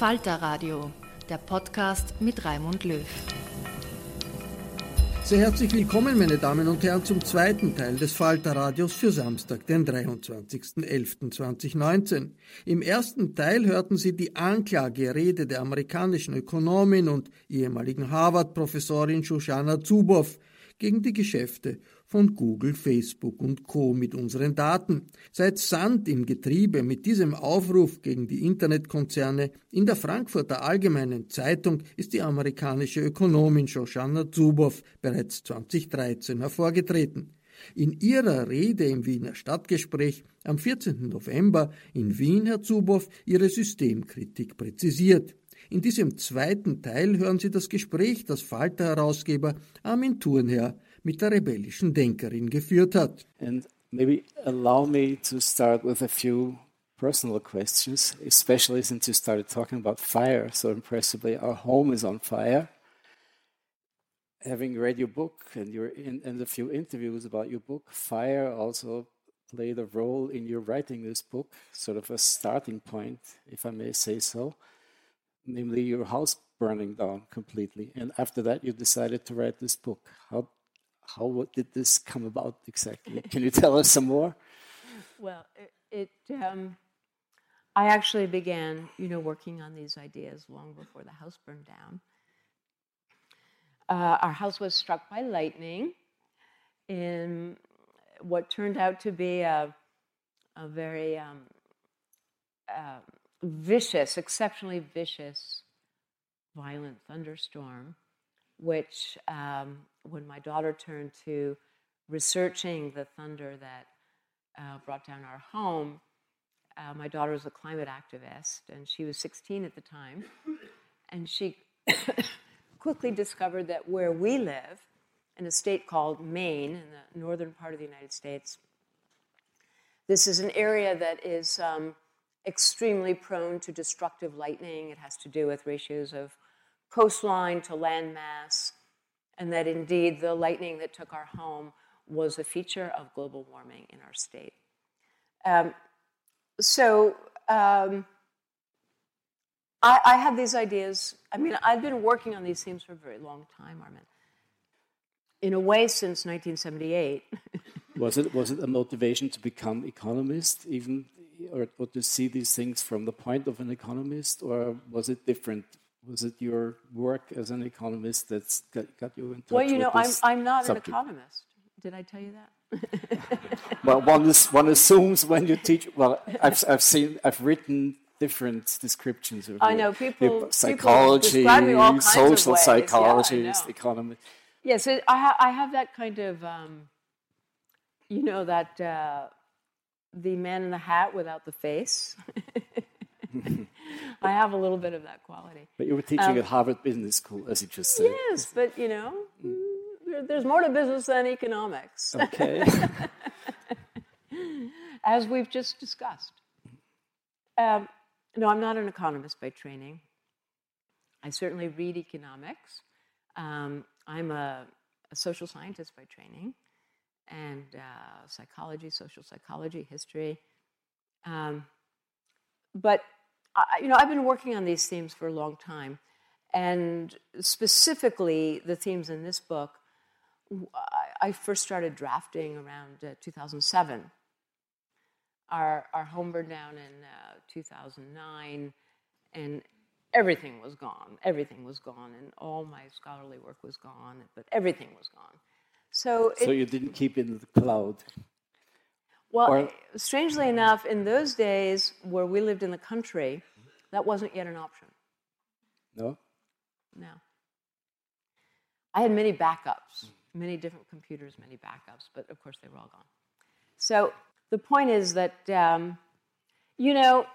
Falter Radio, der Podcast mit Raimund Löw. Sehr herzlich willkommen, meine Damen und Herren, zum zweiten Teil des Falter Radios für Samstag, den 23.11.2019. Im ersten Teil hörten Sie die Anklagerede der amerikanischen Ökonomin und ehemaligen Harvard-Professorin Shoshana Zuboff gegen die Geschäfte von Google, Facebook und Co. mit unseren Daten. Seit Sand im Getriebe mit diesem Aufruf gegen die Internetkonzerne in der Frankfurter Allgemeinen Zeitung ist die amerikanische Ökonomin Shoshana Zuboff bereits 2013 hervorgetreten. In ihrer Rede im Wiener Stadtgespräch am 14. November in Wien hat Zuboff ihre Systemkritik präzisiert. In diesem zweiten Teil hören Sie das Gespräch, das Falter-Herausgeber Armin Thurnherr mit der rebellischen Denkerin geführt hat. And maybe allow me to start with a few personal questions, especially since you started talking about fire so impressively. Our home is on fire. Having read your book and your in, and a few interviews about your book, fire also played a role in your writing this book, sort of a starting point, if I may say so, namely your house burning down completely. And after that, you decided to write this book. How how did this come about exactly? Can you tell us some more? Well, it, it um, I actually began, you know, working on these ideas long before the house burned down. Uh, our house was struck by lightning in what turned out to be a, a very um, uh, vicious, exceptionally vicious, violent thunderstorm which, um, when my daughter turned to researching the thunder that uh, brought down our home, uh, my daughter was a climate activist, and she was 16 at the time. And she quickly discovered that where we live, in a state called Maine, in the northern part of the United States, this is an area that is um, extremely prone to destructive lightning. It has to do with ratios of coastline to landmass, and that indeed the lightning that took our home was a feature of global warming in our state. Um, so um, I, I, had these ideas. I mean, I've been working on these themes for a very long time, Armin. In a way, since 1978. was it was it a motivation to become economist, even, or, or to see these things from the point of an economist, or was it different was it your work as an economist that's got, got you in touch Well, you know, I'm, I'm not subject? an economist. Did I tell you that? well, one, is, one assumes when you teach. Well, I've, I've seen, I've written different descriptions of I know people, psychology, people social psychology, yeah, economy. Yes, yeah, so I, ha- I have that kind of, um, you know, that uh, the man in the hat without the face. I have a little bit of that quality. But you were teaching at Harvard Business School, as you just said. Yes, but you know, there- there's more to business than economics, Okay. as we've just discussed. Um, no, I'm not an economist by training. I certainly read economics. Um, I'm a, a social scientist by training, and uh, psychology, social psychology, history. Um, but I, you know, I've been working on these themes for a long time, and specifically the themes in this book. I first started drafting around uh, 2007. Our our home burned down in uh, 2009, and everything was gone. Everything was gone, and all my scholarly work was gone. But everything was gone. So, it, so you didn't keep in the cloud. Well, Or- strangely enough, in those days where we lived in the country, that wasn't yet an option. No? No. I had many backups, many different computers, many backups, but of course they were all gone. So the point is that, um, you know,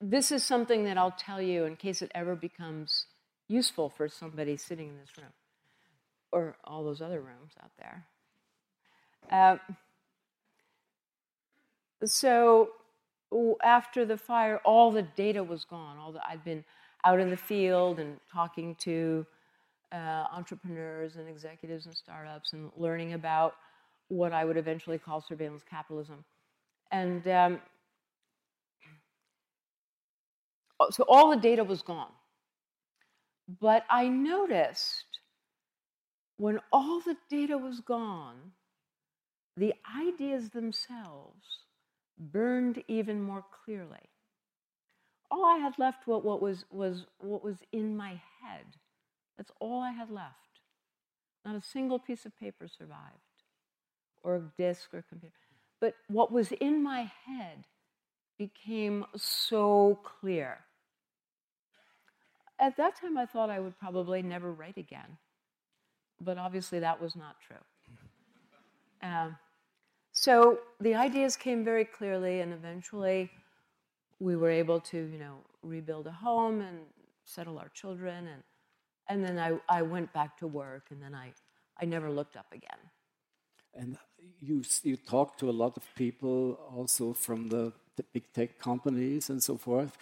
this is something that I'll tell you in case it ever becomes useful for somebody sitting in this room or all those other rooms out there. Uh, so after the fire, all the data was gone. All the, I'd been out in the field and talking to uh, entrepreneurs and executives and startups and learning about what I would eventually call surveillance capitalism. And um, so all the data was gone. But I noticed when all the data was gone, the ideas themselves burned even more clearly. All I had left was what was, was what was in my head. That's all I had left. Not a single piece of paper survived, or a disk or computer. But what was in my head became so clear. At that time, I thought I would probably never write again. But obviously, that was not true. Um, so the ideas came very clearly, and eventually we were able to, you know, rebuild a home and settle our children, and and then I, I went back to work, and then I, I never looked up again. And you, you talk to a lot of people also from the, the big tech companies and so forth,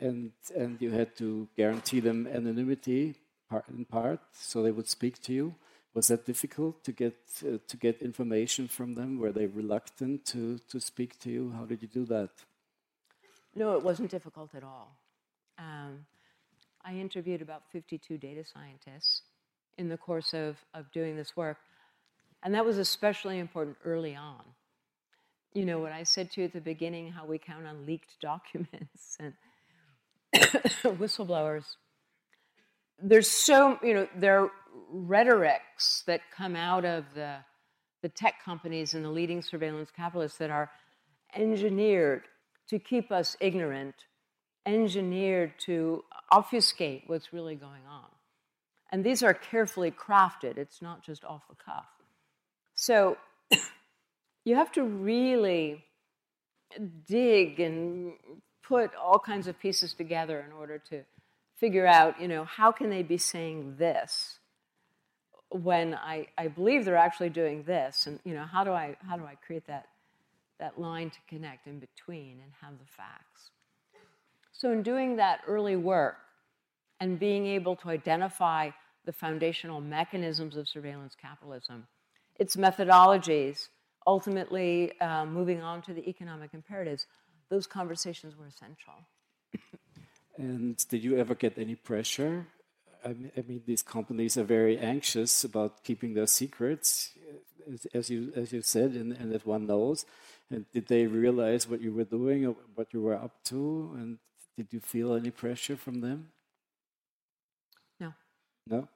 and, and you had to guarantee them anonymity in part, so they would speak to you. Was that difficult to get, uh, to get information from them? Were they reluctant to, to speak to you? How did you do that? No, it wasn't difficult at all. Um, I interviewed about 52 data scientists in the course of, of doing this work, and that was especially important early on. You know, what I said to you at the beginning, how we count on leaked documents and whistleblowers. There's so, you know, there are rhetorics that come out of the, the tech companies and the leading surveillance capitalists that are engineered to keep us ignorant, engineered to obfuscate what's really going on. And these are carefully crafted, it's not just off the cuff. So you have to really dig and put all kinds of pieces together in order to figure out, you know, how can they be saying this when I, I believe they're actually doing this? And, you know, how do I, how do I create that, that line to connect in between and have the facts? So, in doing that early work and being able to identify the foundational mechanisms of surveillance capitalism, its methodologies, ultimately uh, moving on to the economic imperatives, those conversations were essential. And did you ever get any pressure? I mean, I mean, these companies are very anxious about keeping their secrets, as, as you as you said, and, and that one knows. And did they realize what you were doing or what you were up to? And did you feel any pressure from them? No. No.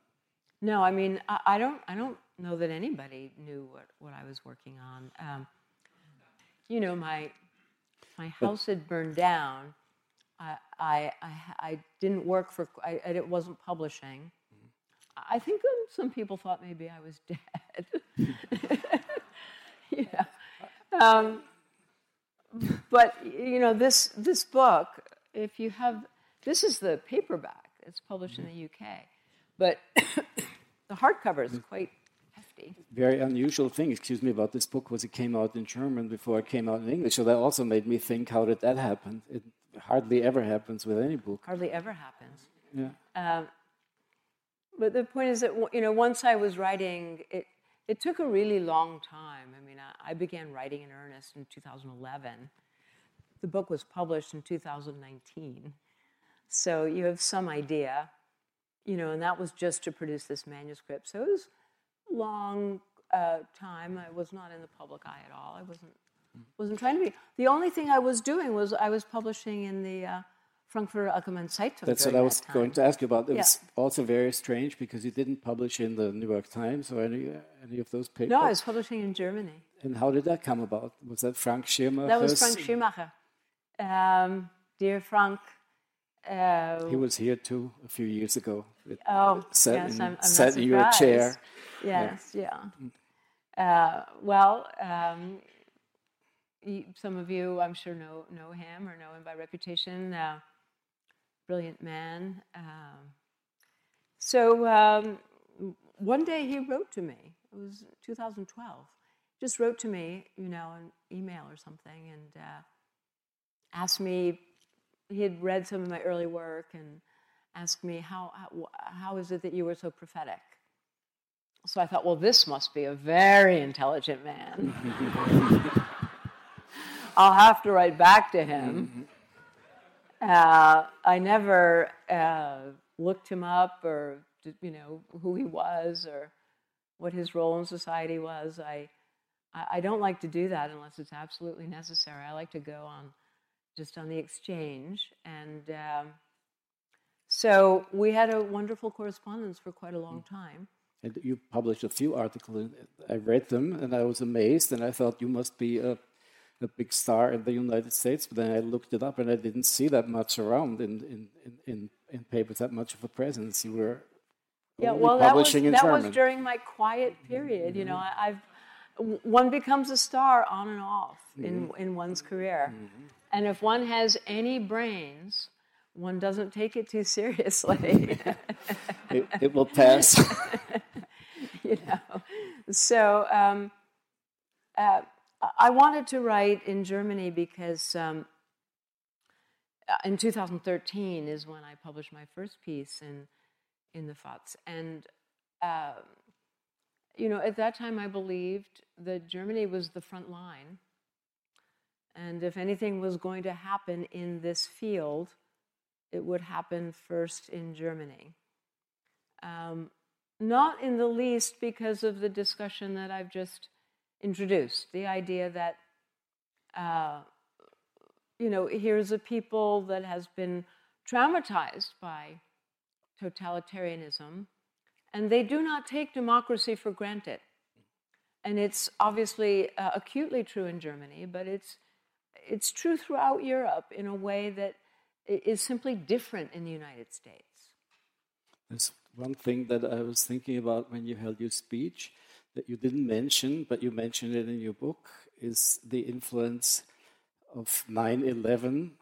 No, I mean, I, I don't. I don't know that anybody knew what, what I was working on. Um, you know, my my house had burned down. I I, I, didn't work for. I, I it wasn't publishing. I think um, some people thought maybe I was dead. yeah. Um, but you know, this this book if you have, this is the paperback. It's published in the UK, but the hardcover is quite hefty. Very unusual thing, excuse me, about this book was it came out in German before it came out in English. So that also made me think, how did that happen? It hardly ever happens with any book. Hardly ever happens. Yeah. Um, but the point is that you know, once I was writing, it it took a really long time. I mean, I, I began writing in earnest in 2011. The book was published in 2019, so you have some idea, you know, and that was just to produce this manuscript. So it was long uh, time. I was not in the public eye at all. I wasn't wasn't trying to be. The only thing I was doing was I was publishing in the uh, Frankfurter Allgemeine Zeitung. That's what I was going to ask you about. It Yeah. was also very strange because you didn't publish in the New York Times or any any of those papers. No, I was publishing in Germany. And how did that come about? Was that Frank Schirrmacher? That was Frank Schirrmacher. Um, dear Frank. Uh, He was here too a few years ago. It oh, sat yes, in, I'm, I'm sat in your chair. Yes, yeah. Uh, well, um, some of you, I'm sure, know know him or know him by reputation. Uh, brilliant man. Um, so um, one day he wrote to me. It was 2012. Just wrote to me, you know, an email or something, and uh, asked me. He had read some of my early work and asked me how, how how is it that you were so prophetic. So I thought, well, this must be a very intelligent man. I'll have to write back to him. Uh, I never uh, looked him up or you know who he was or what his role in society was. I I I don't like to do that unless it's absolutely necessary. I like to go on just on the exchange, and um, so we had a wonderful correspondence for quite a long time. And you published a few articles. I read them and I was amazed. And I thought you must be a, a big star in the United States. But then I looked it up and I didn't see that much around in, in, in, in, in papers, that much of a presence. You were Yeah, well, that was that German. was during my quiet period. You know, I, I've one becomes a star on and off in in one's career, and if one has any brains, one doesn't take it too seriously. it, it will pass. you know. So um, uh, I wanted to write in Germany because um, uh, in 2013 is when I published my first piece in in the FAZ, and um, you know at that time I believed that Germany was the front line, and if anything was going to happen in this field, it would happen first in Germany. Um, not in the least because of the discussion that I've just introduced the idea that, uh, you know, here's a people that has been traumatized by totalitarianism, and they do not take democracy for granted. And it's obviously uh, acutely true in Germany, but it's, it's true throughout Europe in a way that is simply different in the United States. There's one thing that I was thinking about when you held your speech that you didn't mention, but you mentioned it in your book, is the influence of 9/11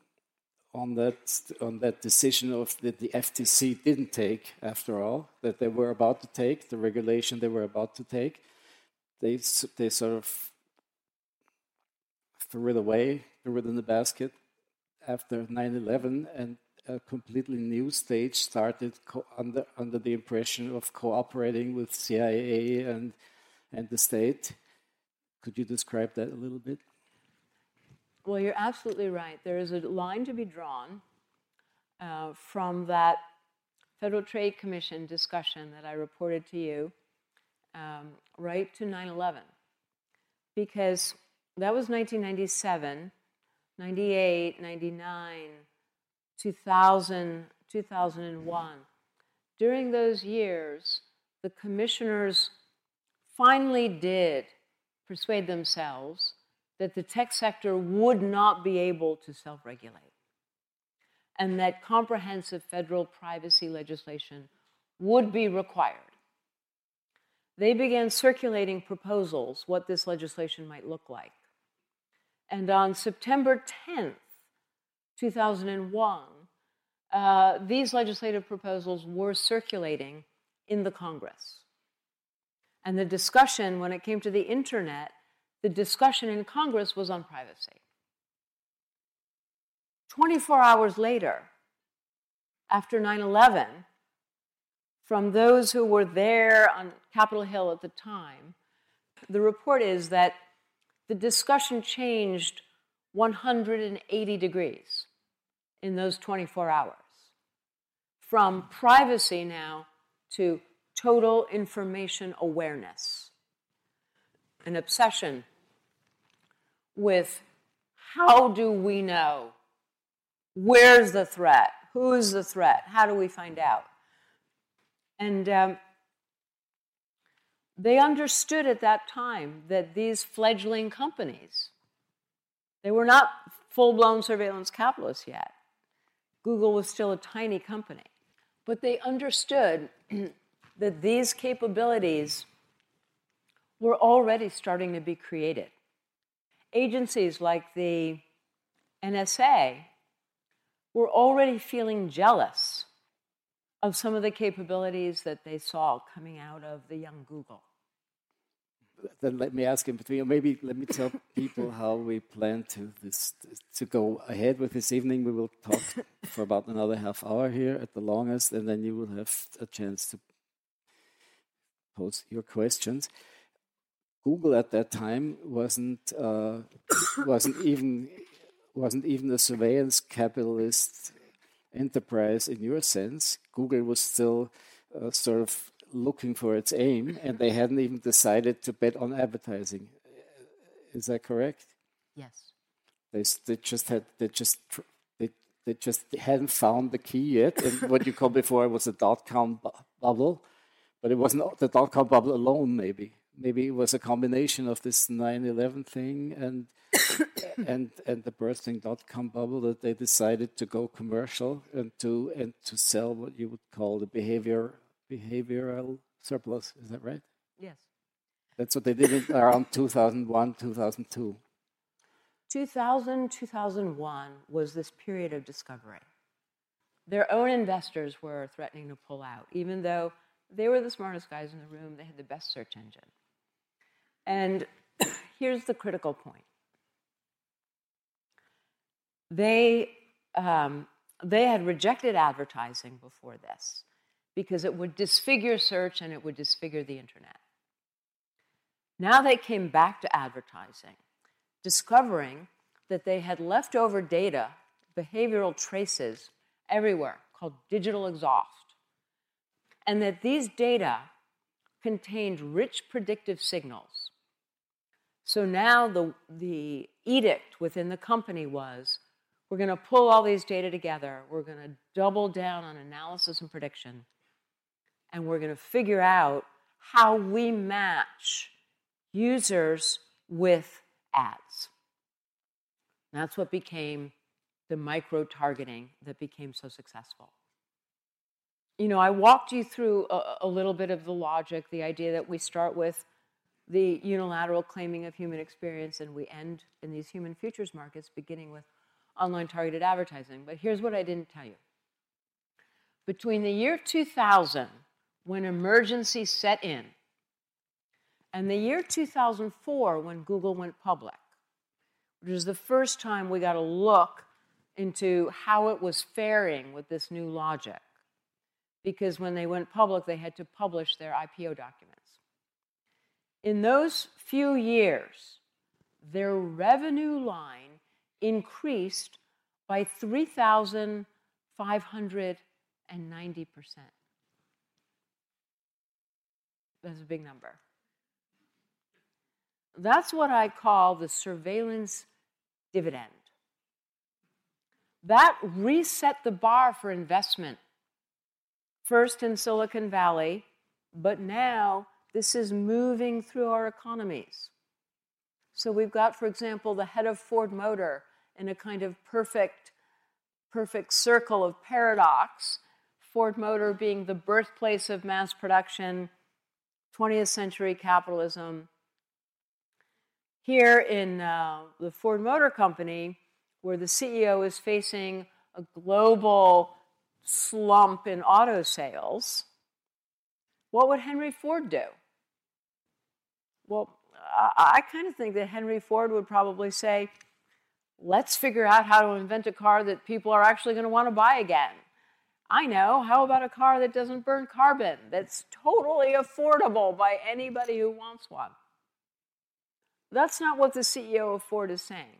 on that on that decision of that the FTC didn't take after all that they were about to take the regulation they were about to take. They they sort of threw it away, threw it in the basket after 9/11, and a completely new stage started under under the impression of cooperating with CIA and and the state. Could you describe that a little bit? Well, you're absolutely right. There is a line to be drawn uh, from that Federal Trade Commission discussion that I reported to you um, right to 9 11. Because that was 1997, 98, 99, 2000, 2001. During those years, the commissioners finally did persuade themselves that the tech sector would not be able to self regulate and that comprehensive federal privacy legislation would be required. They began circulating proposals what this legislation might look like. And on September 10th, 2001, uh, these legislative proposals were circulating in the Congress. And the discussion, when it came to the internet, the discussion in Congress was on privacy. 24 hours later, after 9 11, from those who were there on Capitol Hill at the time, the report is that the discussion changed 180 degrees in those 24 hours. From privacy now to total information awareness, an obsession with how do we know? Where's the threat? Who's the threat? How do we find out? And um, they understood at that time that these fledgling companies, they were not full blown surveillance capitalists yet. Google was still a tiny company. But they understood that these capabilities were already starting to be created. Agencies like the NSA were already feeling jealous of some of the capabilities that they saw coming out of the young Google. Then let me ask in between, or maybe let me tell people how we plan to this to go ahead with this evening. We will talk for about another half hour here at the longest, and then you will have a chance to pose your questions. Google at that time wasn't uh, wasn't even wasn't even a surveillance capitalist enterprise in your sense. Google was still uh, sort of looking for its aim, and they hadn't even decided to bet on advertising. Is that correct? Yes. They, they just had they just they, they just hadn't found the key yet. And what you called before was a dot com bu bubble, but it wasn't the dot com bubble alone. Maybe maybe it was a combination of this 9/11 thing and and and the bursting dot com bubble that they decided to go commercial and to and to sell what you would call the behavior behavioral surplus. Is that right? Yes. That's what they did around 2001, 2002. 2000, 2001 was this period of discovery. Their own investors were threatening to pull out, even though they were the smartest guys in the room, they had the best search engine. And here's the critical point they, um, they had rejected advertising before this because it would disfigure search and it would disfigure the internet. Now they came back to advertising, discovering that they had leftover data, behavioral traces everywhere called digital exhaust, and that these data contained rich predictive signals. So now the, the edict within the company was we're going to pull all these data together, we're going to double down on analysis and prediction, and we're going to figure out how we match users with ads. That's what became the micro targeting that became so successful. You know, I walked you through a, a, little bit of the logic, the idea that we start with the unilateral claiming of human experience and we end in these human futures markets beginning with online targeted advertising. But here's what I didn't tell you. Between the year 2000 when emergency set in, and the year 2004, when Google went public, which was the first time we got a look into how it was faring with this new logic. Because when they went public, they had to publish their IPO documents. In those few years, their revenue line increased by 3,590%. That's a big number. That's what I call the surveillance dividend. That reset the bar for investment, first in Silicon Valley, but now this is moving through our economies. So we've got, for example, the head of Ford Motor in a kind of perfect, perfect circle of paradox. Ford Motor being the birthplace of mass production, 20th century capitalism. Here in uh, the Ford Motor Company, where the CEO is facing a global slump in auto sales, what would Henry Ford do? Well, I, I kind of think that Henry Ford would probably say, let's figure out how to invent a car that people are actually going to want to buy again. I know, how about a car that doesn't burn carbon, that's totally affordable by anybody who wants one? That's not what the CEO of Ford is saying.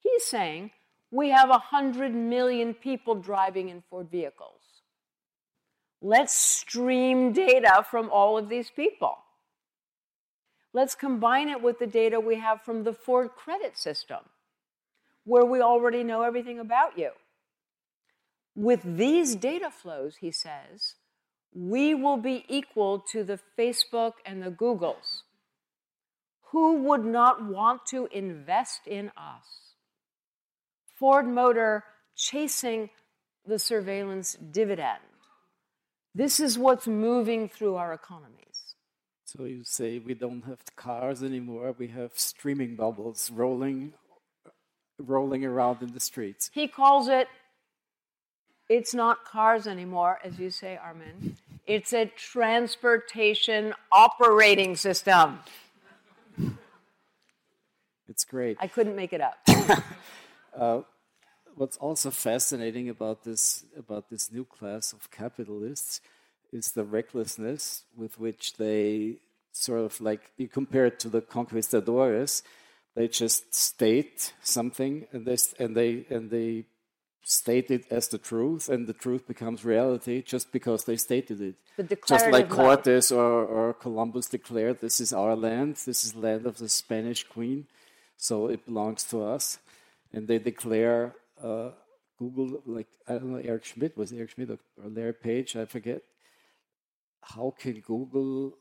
He's saying we have 100 million people driving in Ford vehicles. Let's stream data from all of these people. Let's combine it with the data we have from the Ford credit system, where we already know everything about you. With these data flows, he says, we will be equal to the Facebook and the Googles. Who would not want to invest in us? Ford Motor chasing the surveillance dividend. This is what's moving through our economies. So you say we don't have cars anymore, we have streaming bubbles rolling rolling around in the streets. He calls it it's not cars anymore, as you say, Armin. It's a transportation operating system. It's great. I couldn't make it up. uh, what's also fascinating about this about this new class of capitalists is the recklessness with which they sort of like you compare it to the conquistadores. They just state something and they and they and they state it as the truth, and the truth becomes reality just because they stated it. Just like Cortes or, or Columbus declared, this is our land, this is land of the Spanish queen, so it belongs to us. And they declare uh, Google, like, I don't know, Eric Schmidt, was Eric Schmidt or Larry Page, I forget. How can Google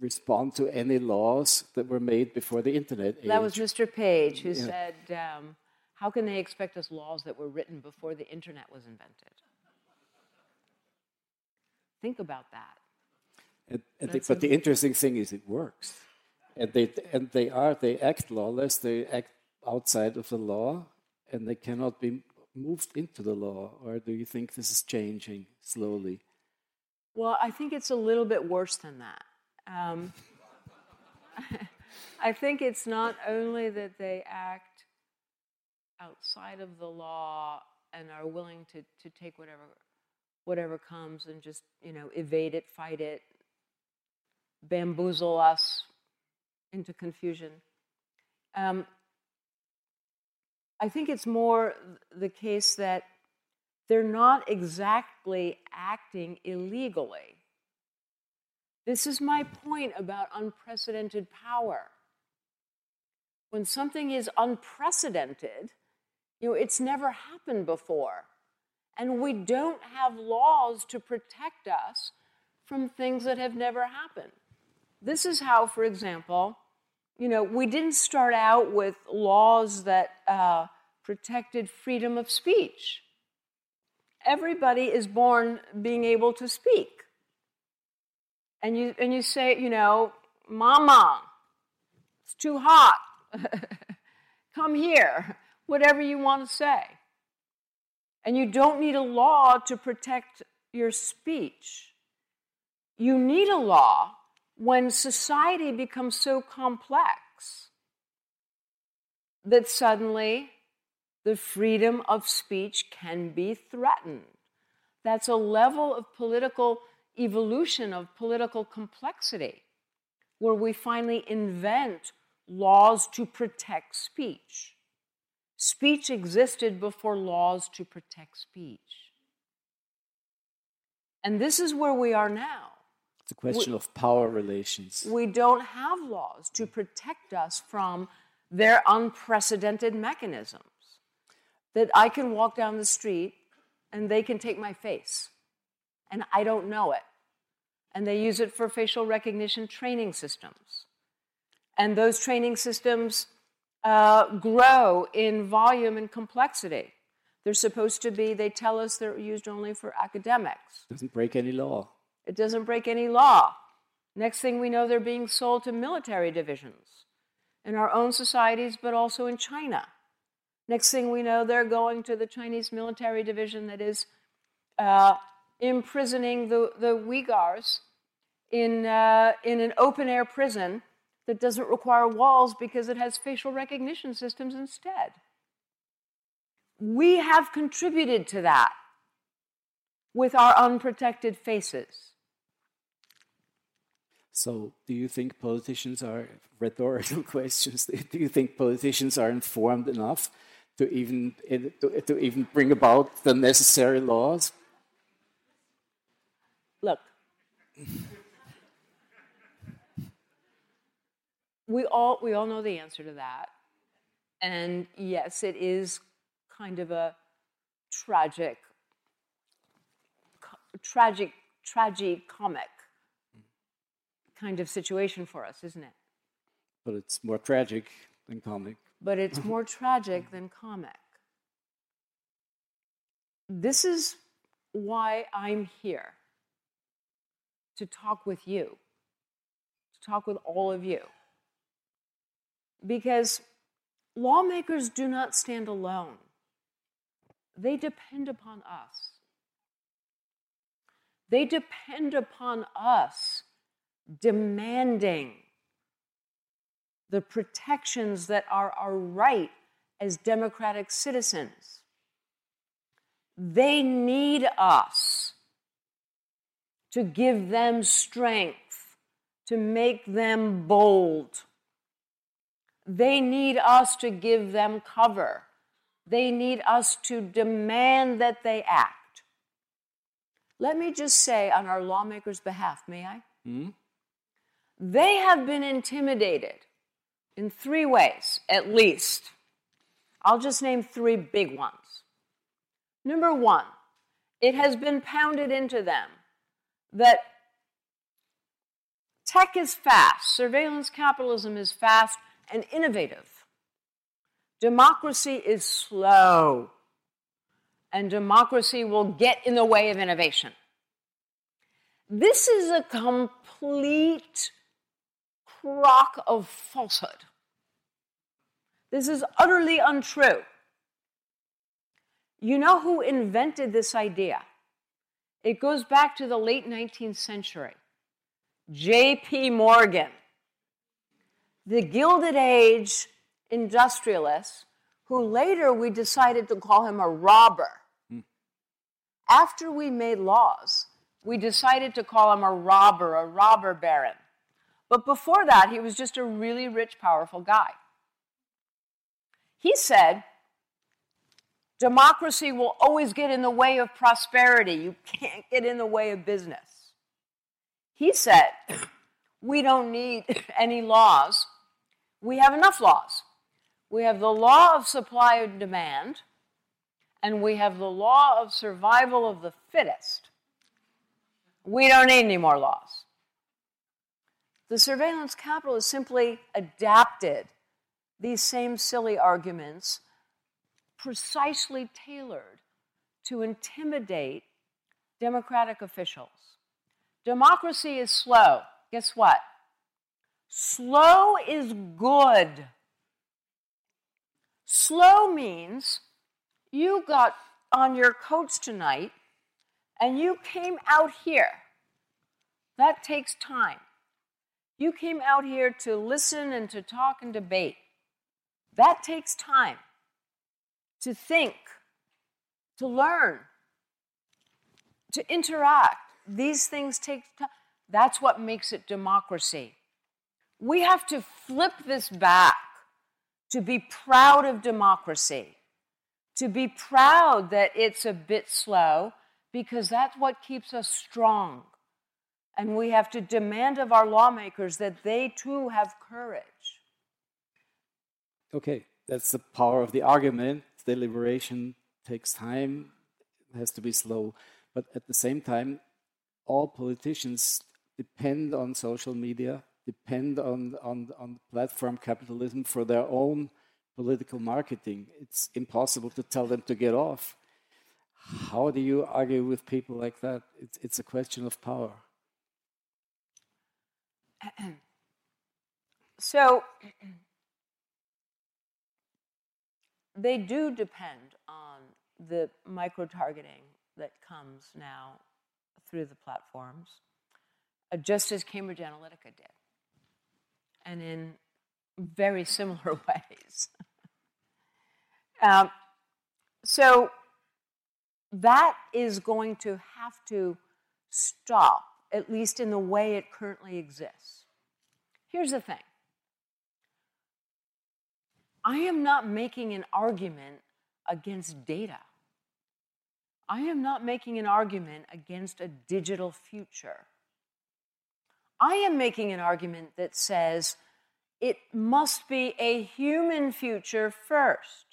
respond to any laws that were made before the internet age? That was Mr. Page who yeah. said, um, how can they expect us laws that were written before the internet was invented? Think about that. And, and the, but the interesting thing is it works. And they, and they are, they act lawless, they act outside of the law, and they cannot be moved into the law. Or do you think this is changing slowly? Well, I think it's a little bit worse than that. Um, I think it's not only that they act outside of the law and are willing to, to take whatever whatever comes and just you know evade it fight it bamboozle us into confusion um, i think it's more the case that they're not exactly acting illegally this is my point about unprecedented power when something is unprecedented you know, it's never happened before. And we don't have laws to protect us from things that have never happened. This is how, for example, you know, we didn't start out with laws that uh, protected freedom of speech. Everybody is born being able to speak. And you, and you say, you know, Mama, it's too hot. Come here whatever you want to say. And you don't need a law to protect your speech. You need a law when society becomes so complex that suddenly the freedom of speech can be threatened. That's a level of political evolution, of political complexity, where we finally invent laws to protect speech. Speech existed before laws to protect speech. And this is where we are now. It's a question we, of power relations. We don't have laws to protect us from their unprecedented mechanisms. That I can walk down the street and they can take my face, and I don't know it. And they use it for facial recognition training systems. And those training systems uh, grow in volume and complexity. They're supposed to be, they tell us they're used only for academics. Doesn't break any law. It doesn't break any law. Next thing we know, they're being sold to military divisions in our own societies, but also in China. Next thing we know, they're going to the Chinese military division that is uh, imprisoning the, the Uyghurs in, uh, in an open air prison that doesn't require walls because it has facial recognition systems instead. We have contributed to that with our unprotected faces. So, do you think politicians are rhetorical questions? Do you think politicians are informed enough to even to, to even bring about the necessary laws? Look, we all we all know the answer to that, and yes, it is kind of a tragic, tragic, tragic comic kind of situation for us, isn't it? But it's more tragic than comic. But it's more tragic than comic. This is why I'm here to talk with you, to talk with all of you. Because lawmakers do not stand alone, they depend upon us. They depend upon us demanding the protections that are our right as democratic citizens. They need us to give them strength, to make them bold. They need us to give them cover. They need us to demand that they act. Let me just say on our lawmakers' behalf, may I? Mm-hmm. They have been intimidated in three ways, at least. I'll just name three big ones. Number one, it has been pounded into them that tech is fast, surveillance capitalism is fast and innovative. Democracy is slow, and democracy will get in the way of innovation. This is a complete crock of falsehood. This is utterly untrue. You know who invented this idea? It goes back to the late 19th century. J.P. Morgan, the Gilded Age industrialist, who later we decided to call him a robber. After we made laws, we decided to call him a robber, a robber baron. But before that, he was just a really rich, powerful guy. He said, democracy will always get in the way of prosperity. You can't get in the way of business. He said, we don't need any laws. We have enough laws. We have the law of supply and demand, and we have the law of survival of the fittest. We don't need any more laws. The surveillance capital has simply adapted these same silly arguments, precisely tailored to intimidate democratic officials. Democracy is slow. Guess what? Slow is good. Slow means you got on your coats tonight and you came out here. That takes time. You came out here to listen and to talk and debate. That takes time to think, to learn, to interact. These things take time. That's what makes it democracy. We have to flip this back to be proud of democracy, to be proud that it's a bit slow, because that's what keeps us strong. And we have to demand of our lawmakers that they too have courage. Okay, that's the power of the argument. Deliberation takes time, it has to be slow. But at the same time, all politicians depend on social media, depend on, on, on platform capitalism for their own political marketing. It's impossible to tell them to get off. How do you argue with people like that? It's, it's a question of power. so they do depend on the micro targeting that comes now through the platforms, uh, just as Cambridge Analytica did, and in very similar ways. Um, so that is going to have to stop, at least in the way it currently exists. Here's the thing I am not making an argument against data. I am not making an argument against a digital future. I am making an argument that says it must be a human future first.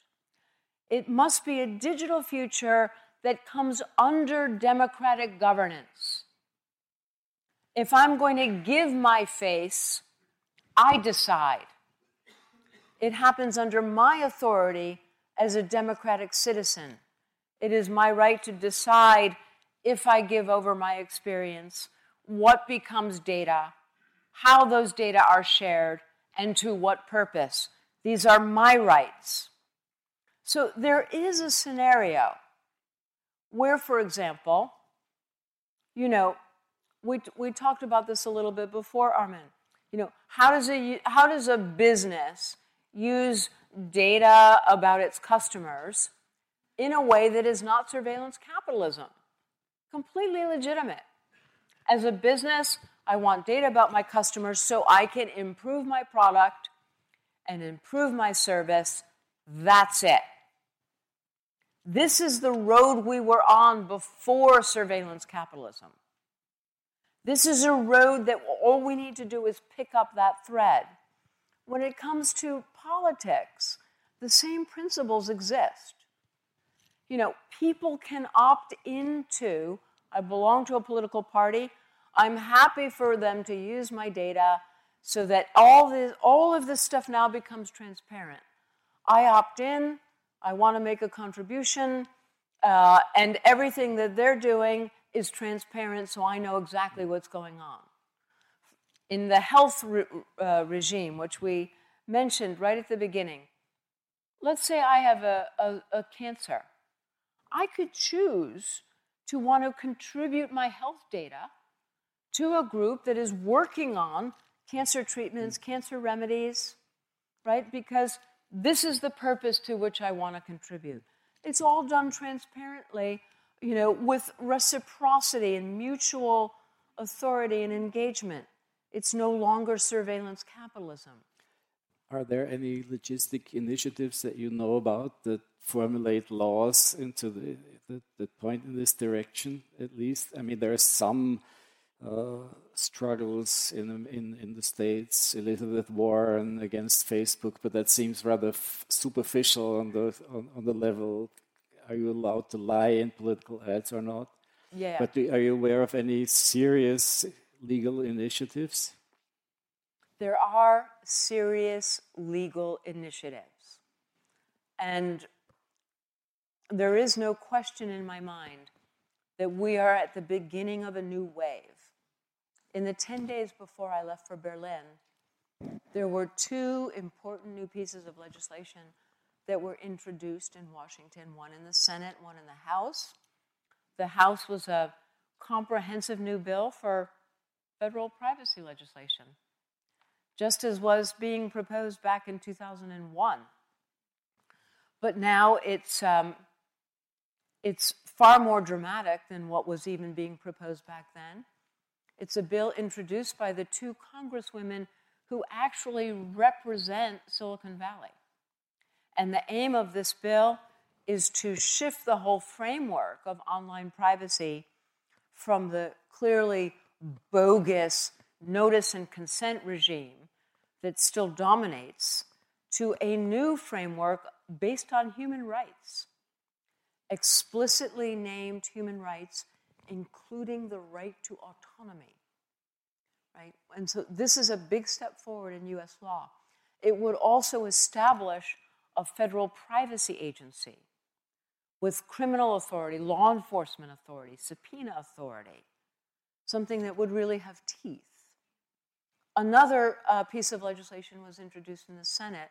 It must be a digital future that comes under democratic governance. If I'm going to give my face, I decide. It happens under my authority as a democratic citizen. It is my right to decide if I give over my experience, what becomes data, how those data are shared, and to what purpose. These are my rights. So there is a scenario where, for example, you know, we, we talked about this a little bit before, Armin. You know, how does a, how does a business use data about its customers in a way that is not surveillance capitalism. Completely legitimate. As a business, I want data about my customers so I can improve my product and improve my service. That's it. This is the road we were on before surveillance capitalism. This is a road that all we need to do is pick up that thread. When it comes to politics, the same principles exist. You know, people can opt into, I belong to a political party, I'm happy for them to use my data so that all, this, all of this stuff now becomes transparent. I opt in, I want to make a contribution, uh, and everything that they're doing is transparent so I know exactly what's going on in the health re- uh, regime, which we mentioned right at the beginning, let's say I have a, a, a, cancer. I could choose to want to contribute my health data to a group that is working on cancer treatments, cancer remedies, right? Because this is the purpose to which I want to contribute. It's all done transparently, you know, with reciprocity and mutual authority and engagement. It's no longer surveillance capitalism. Are there any logistic initiatives that you know about that formulate laws into the, the, the point in this direction, at least? I mean, there are some Uh, struggles in, in, in the States, Elizabeth Warren against Facebook, but that seems rather superficial on the, on, on the level are you allowed to lie in political ads or not? Yeah. But do, are you aware of any serious legal initiatives? There are serious legal initiatives. And there is no question in my mind that we are at the beginning of a new wave. In the 10 days before I left for Berlin, there were two important new pieces of legislation that were introduced in Washington one in the Senate, one in the House. The House was a comprehensive new bill for federal privacy legislation, just as was being proposed back in 2001. But now it's, um, it's far more dramatic than what was even being proposed back then. It's a bill introduced by the two congresswomen who actually represent Silicon Valley. And the aim of this bill is to shift the whole framework of online privacy from the clearly bogus notice and consent regime that still dominates to a new framework based on human rights, explicitly named human rights, including the right to autonomy. Right? And so this is a big step forward in US law. It would also establish a federal privacy agency with criminal authority, law enforcement authority, subpoena authority something that would really have teeth. Another uh, piece of legislation was introduced in the Senate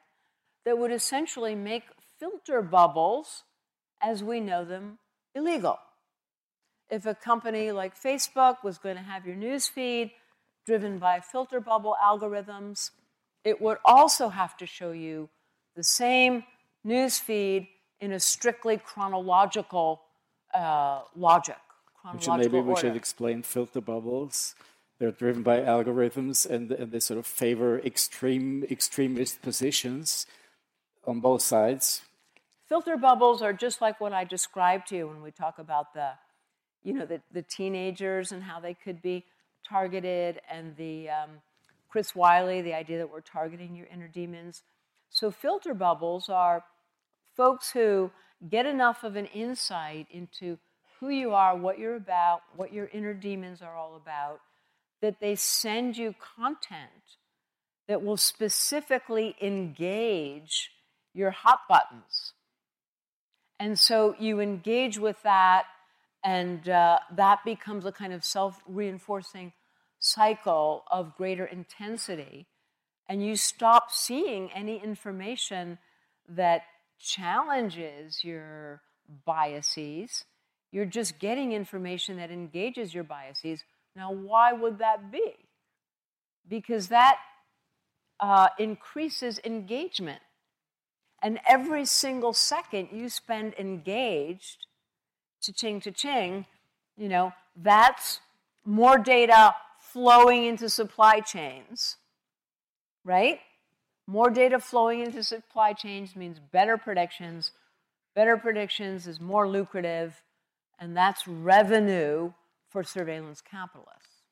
that would essentially make filter bubbles as we know them illegal. If a company like Facebook was going to have your news feed driven by filter bubble algorithms, it would also have to show you the same news feed in a strictly chronological uh, logic. Chronological maybe we should explain filter bubbles. They're driven by algorithms and, and they sort of favor extreme extremist positions on both sides. Filter bubbles are just like what I described to you when we talk about the, you know, the, the teenagers and how they could be targeted, and the um, Chris Wylie, the idea that we're targeting your inner demons. So filter bubbles are folks who get enough of an insight into who you are, what you're about, what your inner demons are all about, that they send you content that will specifically engage your hot buttons. And so you engage with that, and uh, that becomes a kind of self reinforcing cycle of greater intensity. And you stop seeing any information that challenges your biases. You're just getting information that engages your biases. Now, why would that be? Because that uh, increases engagement. And every single second you spend engaged, cha-ching, cha-ching, you know, that's more data flowing into supply chains, right? More data flowing into supply chains means better predictions. Better predictions is more lucrative, and that's revenue for surveillance capitalists.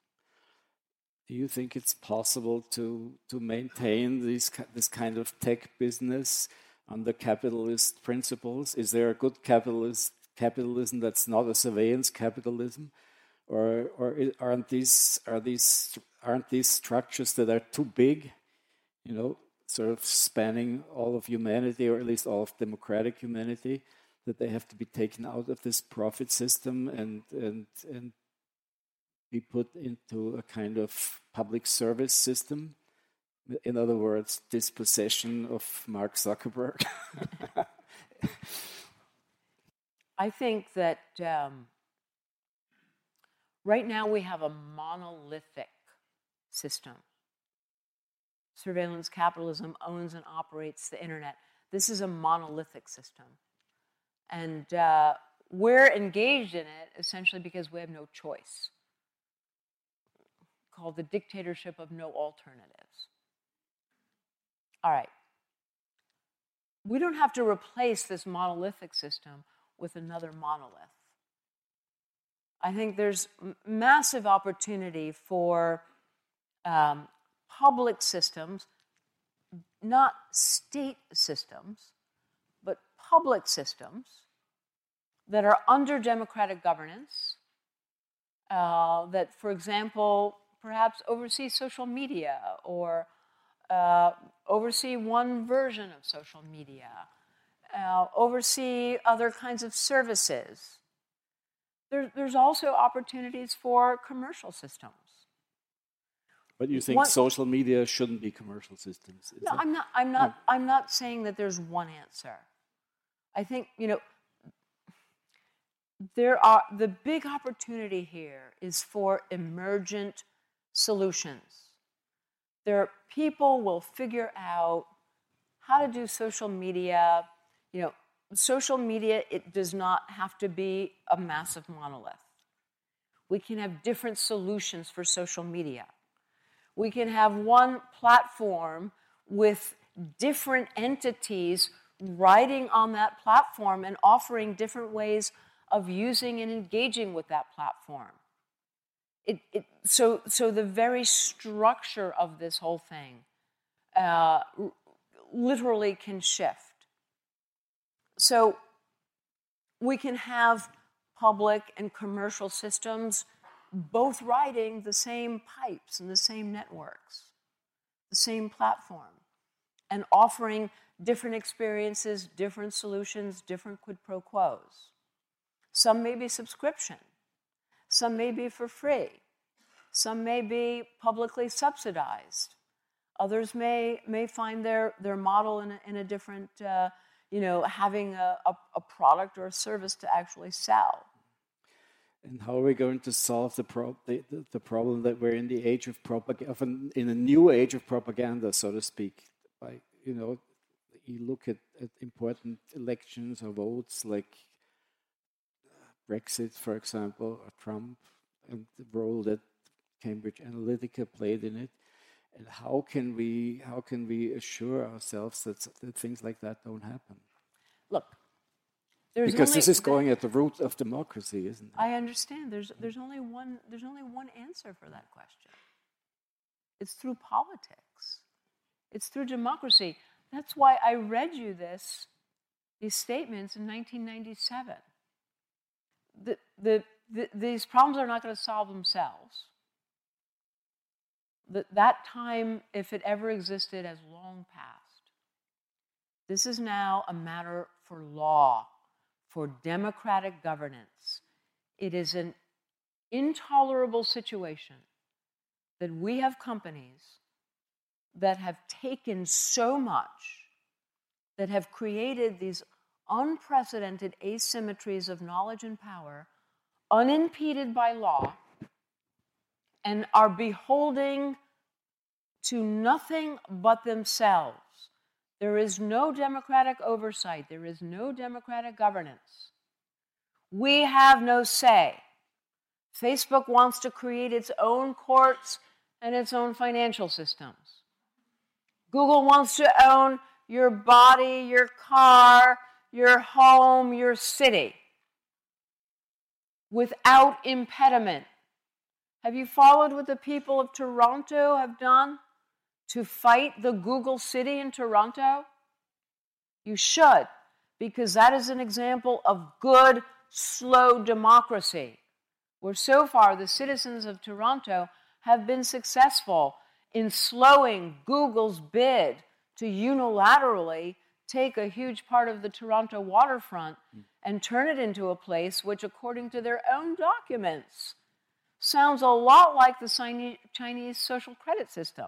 Do you think it's possible to, to maintain this, this kind of tech business under capitalist principles? Is there a good capitalist capitalism that's not a surveillance capitalism? Or, or aren't these are these aren't these structures that are too big, you know, sort of spanning all of humanity, or at least all of democratic humanity, that they have to be taken out of this profit system and and and be put into a kind of public service system. In other words, dispossession of Mark Zuckerberg. I think that um, right now we have a monolithic system surveillance capitalism owns and operates the internet. This is a monolithic system. And uh, we're engaged in it essentially because we have no choice, called the dictatorship of no alternatives. All right. We don't have to replace this monolithic system with another monolith. I think there's massive opportunity for um, public systems, not state systems, but public systems that are under democratic governance, uh, that, for example, perhaps oversee social media or uh, oversee one version of social media, uh, oversee other kinds of services. There, there's also opportunities for commercial systems. But you think social media shouldn't be commercial systems? no, it? I'm not. I'm not. I'm not saying that there's one answer. I think you know there are the big opportunity here is for emergent solutions. There, people will figure out how to do social media. You know, social media it does not have to be a massive monolith. We can have different solutions for social media we can have one platform with different entities writing on that platform and offering different ways of using and engaging with that platform. It, it, so, so the very structure of this whole thing uh, literally can shift. So we can have public and commercial systems both riding the same pipes and the same networks, the same platform, and offering different experiences, different solutions, different quid pro quos. Some may be subscription, some may be for free, some may be publicly subsidized. Others may, may find their, their model in a, in a different, uh, you know, having a, a, a product or a service to actually sell. And how are we going to solve the, the, the, the problem that we're in the age of propaganda, in a new age of propaganda, so to speak? By you know, you look at, at important elections or votes like uh, Brexit, for example, or Trump, and the role that Cambridge Analytica played in it. And how can we how can we assure ourselves that, that things like that don't happen? Look, there's because only, this is going at the root of democracy, isn't it? I understand. There's there's only one there's only one answer for that question. It's through politics. It's through democracy. That's why I read you this these statements in 1997. The, the, the, these problems are not going to solve themselves. The, that time, if it ever existed, has long passed. This is now a matter for law, for democratic governance. It is an intolerable situation that we have companies that have taken so much, that have created these unprecedented asymmetries of knowledge and power, unimpeded by law, and are beholding to nothing but themselves. There is no democratic oversight, there is no democratic governance. We have no say. Facebook wants to create its own courts and its own financial systems. Google wants to own your body, your car, your home, your city without impediment. Have you followed what the people of Toronto have done to fight the Google city in Toronto? You should, because that is an example of good, slow democracy, where so far the citizens of Toronto have been successful in slowing Google's bid to unilaterally take a huge part of the Toronto waterfront hmm. and turn it into a place which, according to their own documents, sounds a lot like the Chinese social credit system,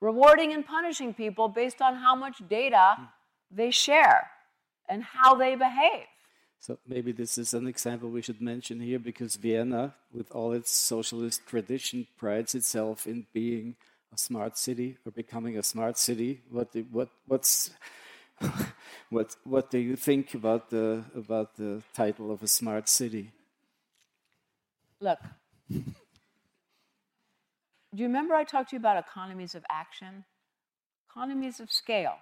rewarding and punishing people based on how much data hmm. they share and how they behave. So maybe this is an example we should mention here because Vienna, with all its socialist tradition, prides itself in being a smart city or becoming a smart city. What, what, what's what what do you think about the about the title of a smart city? Look, do you remember I talked to you about economies of action? Economies of scale.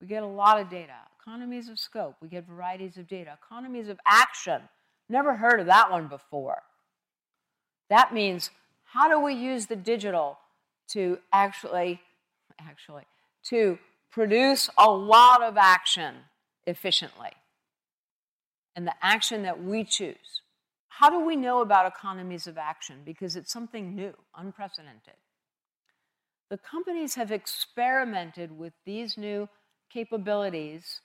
We get a lot of data. Economies of scope. We get varieties of data. Economies of action. Never heard of that one before. That means how do we use the digital to actually actually to produce a lot of action efficiently. And the action that we choose. How do we know about economies of action? Because it's something new, unprecedented. The companies have experimented with these new capabilities,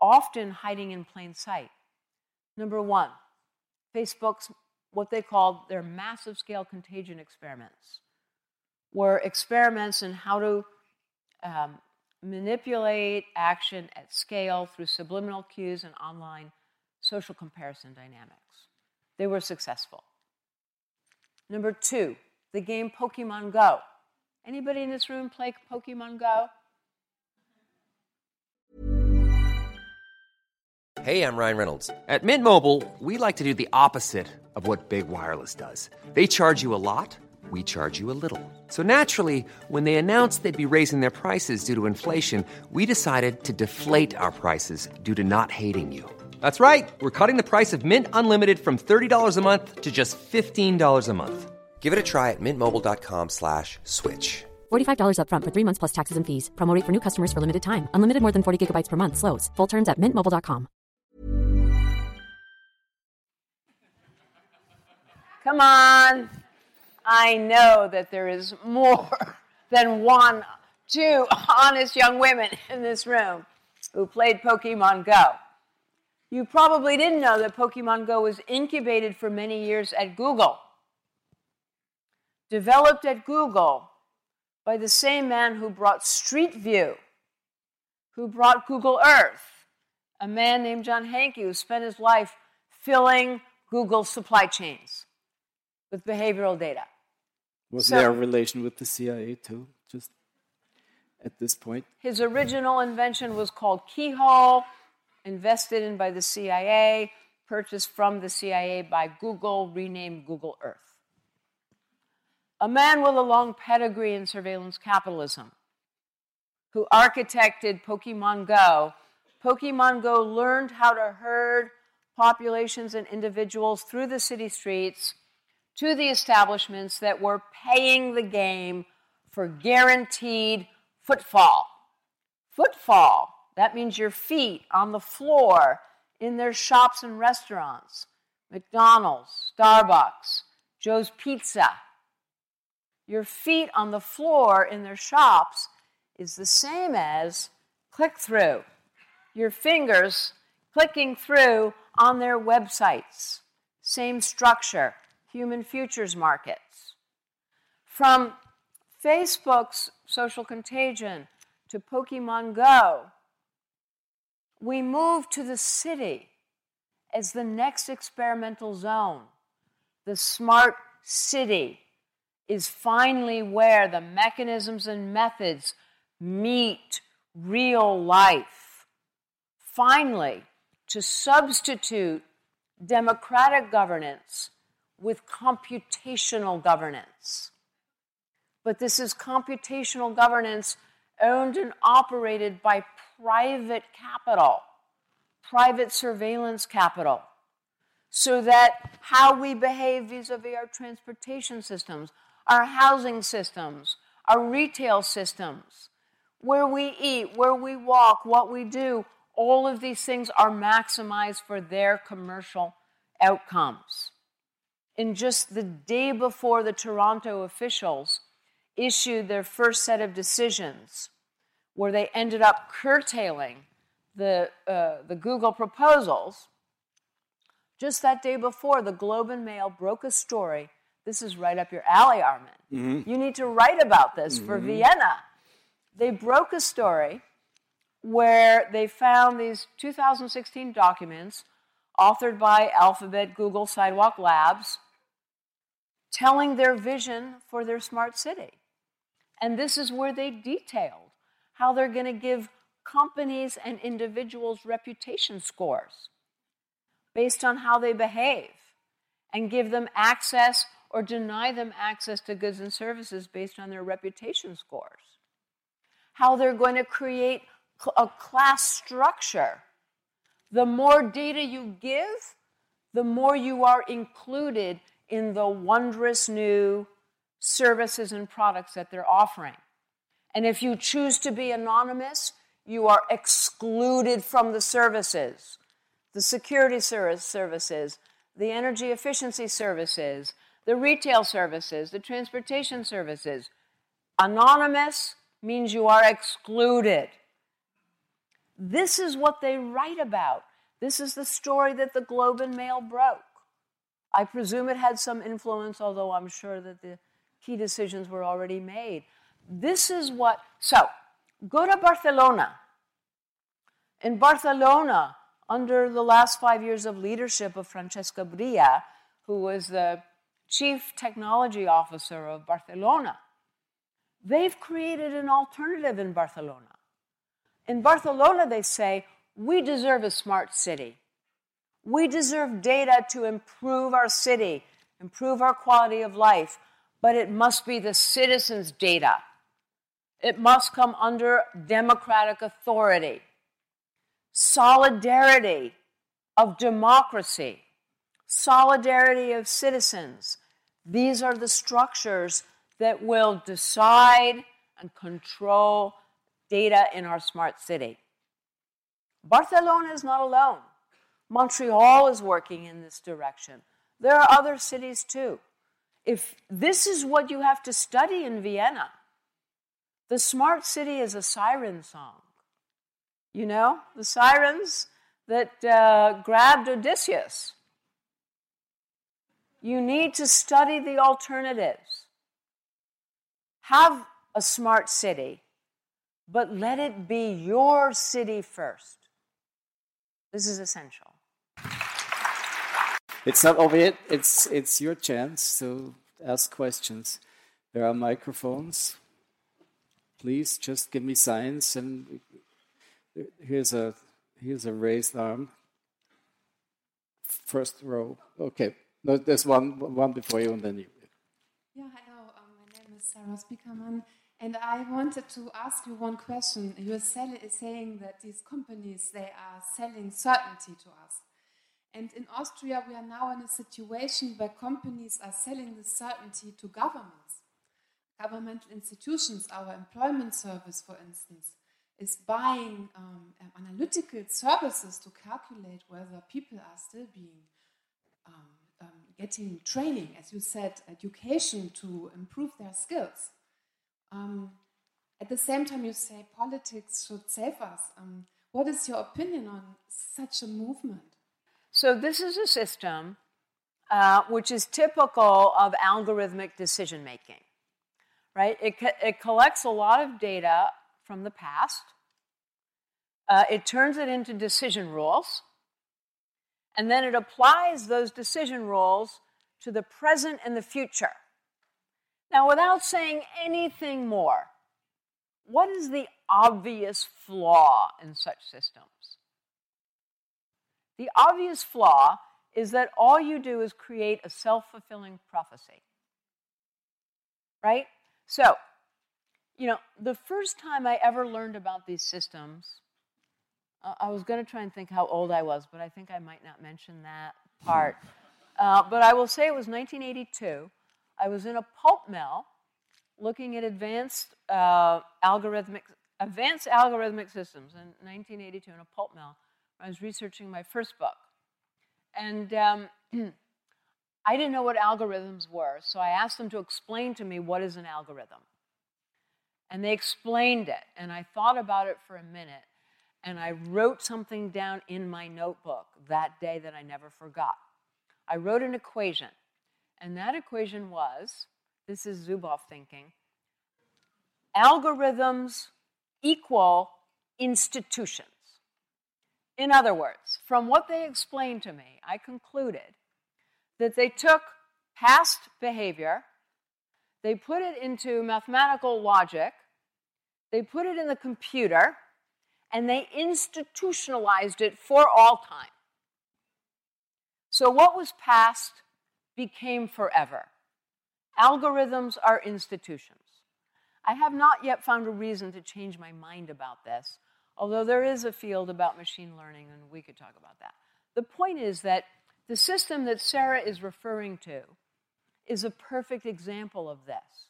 often hiding in plain sight. Number one, Facebook's what they called their massive scale contagion experiments were experiments in how to um, manipulate action at scale through subliminal cues and online social comparison dynamics. They were successful. Number two, the game Pokemon Go. Anybody in this room play Pokemon Go? Hey, I'm Ryan Reynolds. At Mint Mobile, we like to do the opposite of what Big Wireless does. They charge you a lot we charge you a little. So naturally, when they announced they'd be raising their prices due to inflation, we decided to deflate our prices due to not hating you. That's right. We're cutting the price of Mint Unlimited from $30 a month to just $15 a month. Give it a try at mintmobile.com slash switch. $45 upfront for three months plus taxes and fees. Promote for new customers for limited time. Unlimited more than 40 gigabytes per month. Slows. Full terms at mintmobile.com. Come on. I know that there is more than one, two honest young women in this room who played Pokemon Go. You probably didn't know that Pokemon Go was incubated for many years at Google, developed at Google by the same man who brought Street View, who brought Google Earth, a man named John Hanke who spent his life filling Google supply chains with behavioral data. Was So- there a relation with the CIA too? Just at this point? His original invention was called Keyhole, invested in by the CIA, purchased from the CIA by Google, renamed Google Earth. A man with a long pedigree in surveillance capitalism who architected Pokemon Go. Pokemon Go learned how to herd populations and individuals through the city streets to the establishments that were paying the game for guaranteed footfall. Footfall, that means your feet on the floor in their shops and restaurants McDonald's, Starbucks, Joe's Pizza. Your feet on the floor in their shops is the same as click through. Your fingers clicking through on their websites. Same structure, human futures markets. From Facebook's social contagion to Pokemon Go, we move to the city as the next experimental zone. The smart city is finally where the mechanisms and methods meet real life. Finally, to substitute democratic governance with computational governance. But this is computational governance owned and operated by private capital, private surveillance capital, so that how we behave vis a vis our transportation systems, our housing systems, our retail systems, where we eat, where we walk, what we do, all of these things are maximized for their commercial outcomes. In just the day before the Toronto officials issued their first set of decisions, where they ended up curtailing the, uh, the Google proposals, just that day before, the Globe and Mail broke a story. This is right up your alley, Armin. You need to write about this for Vienna. They broke a story where they found these 2016 documents authored by Alphabet, Google, Sidewalk Labs, telling their vision for their smart city. And this is where they detailed how they're going to give companies and individuals reputation scores based on how they behave and give them access or deny them access to goods and services based on their reputation scores. How they're going to create a class structure. The more data you give, the more you are included in the wondrous new services and products that they're offering. And if you choose to be anonymous, you are excluded from the services the security service services, the energy efficiency services, the retail services, the transportation services. Anonymous means you are excluded. This is what they write about. This is the story that the Globe and Mail broke. I presume it had some influence, although I'm sure that the key decisions were already made. This is what, so go to Barcelona. In Barcelona, under the last five years of leadership of Francesca Bria, who was the chief technology officer of Barcelona, they've created an alternative in Barcelona. In Barcelona, they say, we deserve a smart city. We deserve data to improve our city, improve our quality of life, but it must be the citizens' data. It must come under democratic authority solidarity of democracy, solidarity of citizens. These are the structures that will decide and control data in our smart city. Barcelona is not alone. Montreal is working in this direction. There are other cities too. If this is what you have to study in Vienna, the smart city is a siren song. You know, the sirens that uh, grabbed Odysseus. You need to study the alternatives. Have a smart city, but let it be your city first. This is essential. It's not over yet. It's, it's your chance to ask questions. There are microphones. Please just give me signs. And here's a, here's a raised arm. First row. Okay. No, there's one, one before you and then you. Yeah, hello. Um, my name is Sarah Spiekermann. And I wanted to ask you one question. You are saying that these companies, they are selling certainty to us. And in Austria, we are now in a situation where companies are selling the certainty to governments. Governmental institutions, our employment service, for instance, is buying um, analytical services to calculate whether people are still being um, um, getting training, as you said, education to improve their skills. Um, at the same time, you say politics should save us. Um, what is your opinion on such a movement? So, this is a system uh, which is typical of algorithmic decision making, right? It, co- it collects a lot of data from the past, uh, it turns it into decision rules, and then it applies those decision rules to the present and the future. Now, without saying anything more, what is the obvious flaw in such systems? The obvious flaw is that all you do is create a self fulfilling prophecy. Right? So, you know, the first time I ever learned about these systems, uh, I was going to try and think how old I was, but I think I might not mention that part. Uh, but I will say it was 1982. I was in a pulp mill looking at advanced uh, algorithmic advanced algorithmic systems in 1982 in a pulp mill. I was researching my first book, and um, I didn't know what algorithms were, so I asked them to explain to me what is an algorithm. And they explained it, and I thought about it for a minute, and I wrote something down in my notebook that day that I never forgot. I wrote an equation and that equation was this is Zuboff thinking algorithms equal institutions. In other words, from what they explained to me, I concluded that they took past behavior, they put it into mathematical logic, they put it in the computer, and they institutionalized it for all time. So, what was past became forever. Algorithms are institutions. I have not yet found a reason to change my mind about this, although there is a field about machine learning, and we could talk about that. The point is that the system that Sarah is referring to is a perfect example of this.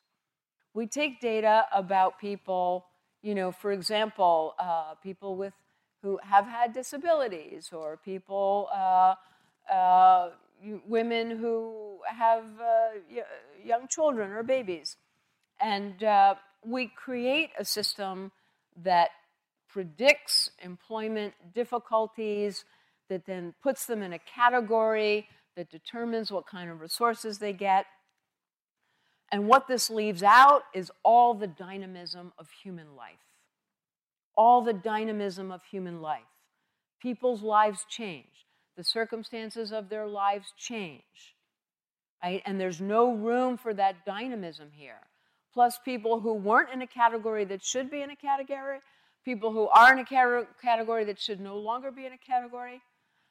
We take data about people, you know, for example, uh, people with who have had disabilities or people uh, uh, women who have uh, young children or babies. And uh, we create a system that predicts employment difficulties, that then puts them in a category, that determines what kind of resources they get. And what this leaves out is all the dynamism of human life. All the dynamism of human life. People's lives change the circumstances of their lives change. Right? And there's no room for that dynamism here. Plus, people who weren't in a category that should be in a category, people who are in a category that should no longer be in a category.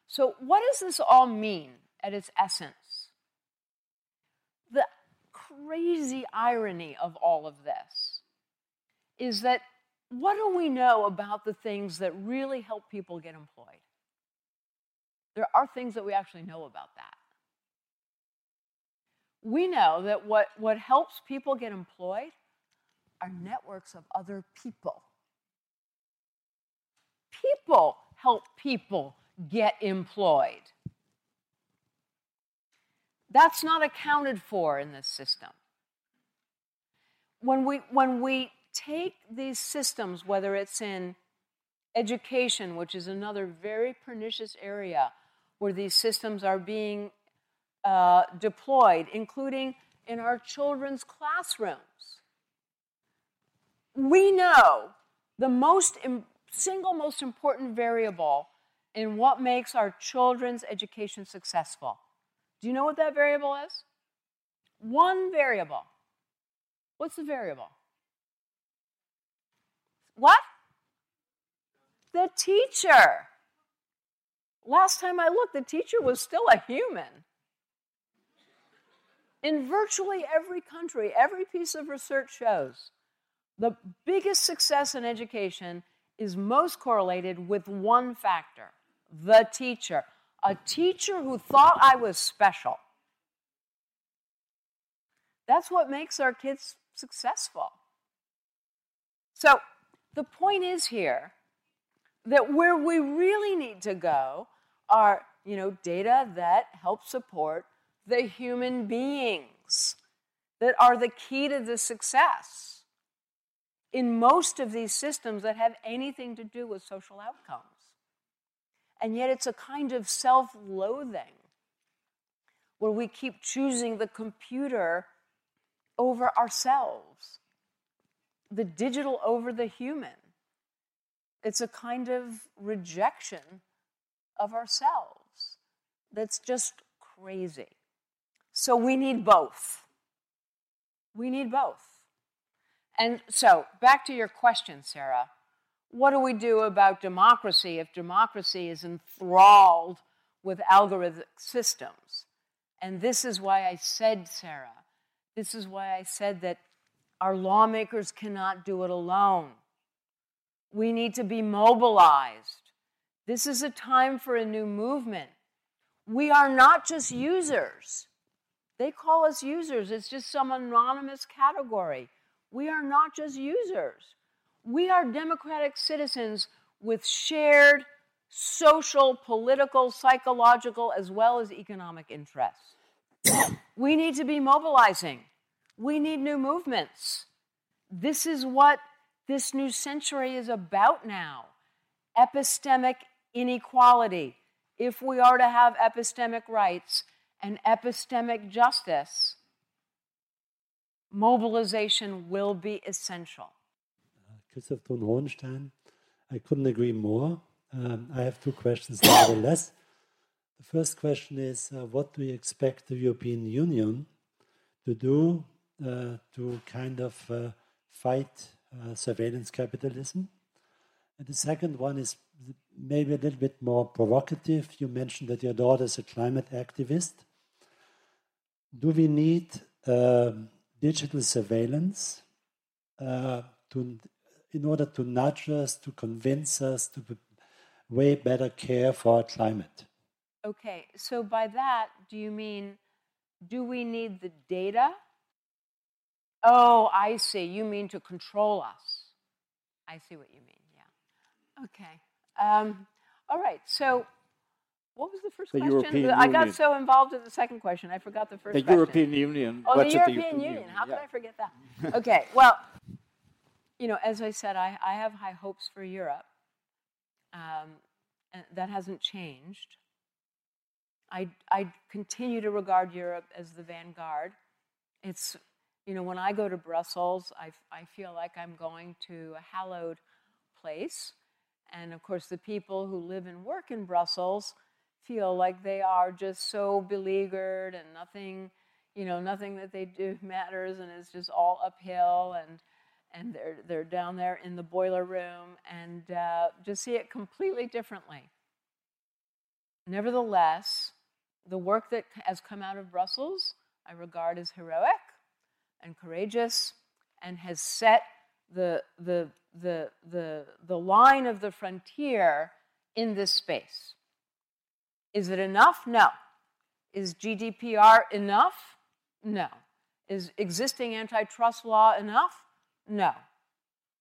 So, what does this all mean at its essence? The crazy irony of all of this is that what do we know about the things that really help people get employed? there are things that we actually know about that. We know that what, what helps people get employed are networks of other people. People help people get employed. That's not accounted for in this system. When we, when we take these systems, whether it's in education, which is another very pernicious area where these systems are being uh, deployed, including in our children's classrooms. We know the most Im- single most important variable in what makes our children's education successful. Do you know what that variable is? One variable. What's the variable? What? The teacher. Last time I looked, the teacher was still a human. In virtually every country, every piece of research shows the biggest success in education is most correlated with one factor the teacher. A teacher who thought I was special. That's what makes our kids successful. So, the point is here that where we really need to go are, you know, data that help support the human beings that are the key to the success in most of these systems that have anything to do with social outcomes. And yet it's a kind of self loathing where we keep choosing the computer over ourselves, the digital over the human. It's a kind of rejection of ourselves that's just crazy. So we need both. We need both. And so, back to your question, Sarah. What do we do about democracy if democracy is enthralled with algorithmic systems? And this is why I said, Sarah, this is why I said that our lawmakers cannot do it alone. We need to be mobilized. This is a time for a new movement. We are not just users. They call us users, it's just some anonymous category. We are not just users. We are democratic citizens with shared social, political, psychological, as well as economic interests. we need to be mobilizing. We need new movements. This is what this new century is about now epistemic inequality. If we are to have epistemic rights and epistemic justice, mobilization will be essential. Christoph Thun Hohenstein, I couldn't agree more. Um, I have two questions nevertheless. The first question is uh, what do you expect the European Union to do uh, to kind of uh, fight uh, surveillance capitalism? And the second one is maybe a little bit more provocative. You mentioned that your daughter is a climate activist. Do we need um, digital surveillance uh, to, in order to nudge us, to convince us to way better care for our climate? Okay, so by that, do you mean do we need the data? Oh, I see. You mean to control us. I see what you mean, yeah. Okay. Um, all right, so what was the first the question? European I got Union. so involved in the second question, I forgot the first The question. European Union. Oh, the budget European, Union. How could. I forget that? okay, well, you know, as I said, I, I have high hopes for Europe. Um, and that hasn't changed. I, I continue to regard Europe as the vanguard. It's, you know, when I go to Brussels, I, I feel like I'm going to a hallowed place. And of course, the people who live and work in Brussels feel like they are just so beleaguered and nothing, you know, nothing that they do matters and it's just all uphill and and they're they're down there in the boiler room and uh, just see it completely differently. Nevertheless, the work that has come out of Brussels I regard as heroic and courageous and has set the, the, the, the, the line of the frontier in this space. Is it enough? No. Is GDPR enough? No. Is existing antitrust law enough? No.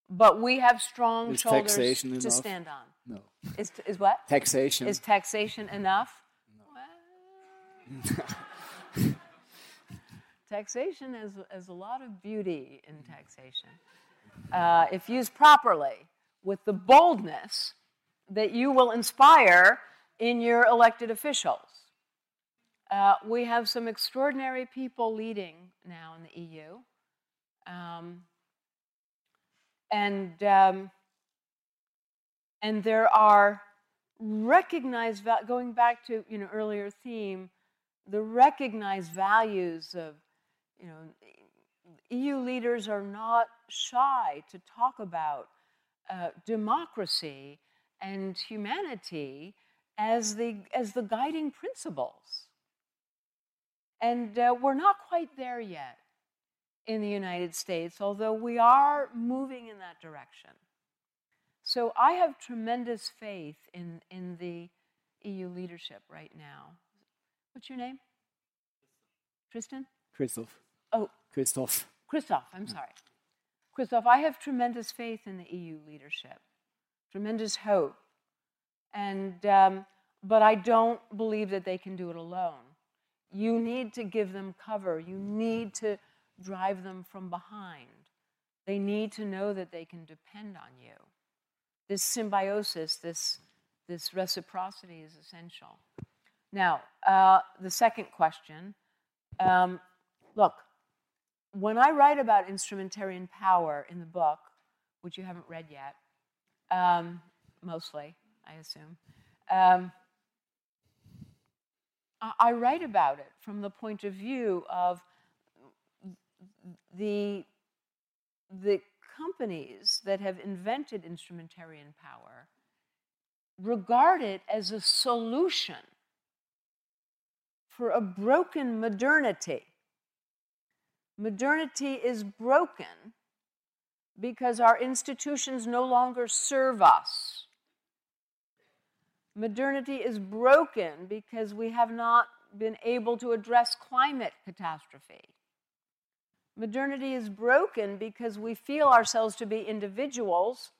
But we have strong Is shoulders to enough? stand on. No. Is, is what? Taxation. Is taxation enough? Well, taxation has, has a lot of beauty in taxation. Uh, if used properly, with the boldness that you will inspire in your elected officials. Uh, we have some extraordinary people leading now in the EU. Um, and um, And there are recognized, going back to you know earlier theme, the recognized values of you know EU leaders are not shy to talk about uh, democracy and humanity as the as the guiding principles. And uh, we're not quite there yet in the United States, although we are moving in that direction. So I have tremendous faith in, in the EU leadership right now. What's your name? Tristan? Christoph. Oh. Christoph. Christoph, I'm sorry. Christoph, I have tremendous faith in the EU leadership, tremendous hope. And, um, but I don't believe that they can do it alone. You need to give them cover. You need to drive them from behind. They need to know that they can depend on you. This symbiosis, this, this reciprocity is essential. Now, uh, the second question um, look, when I write about instrumentarian power in the book, which you haven't read yet, um, mostly, I assume, um, I write about it from the point of view of the, the companies that have invented instrumentarian power regard it as a solution for a broken modernity. Modernity is broken because our institutions no longer serve us. Modernity is broken because we have not been able to address climate catastrophe. Modernity is broken because we feel ourselves to be individuals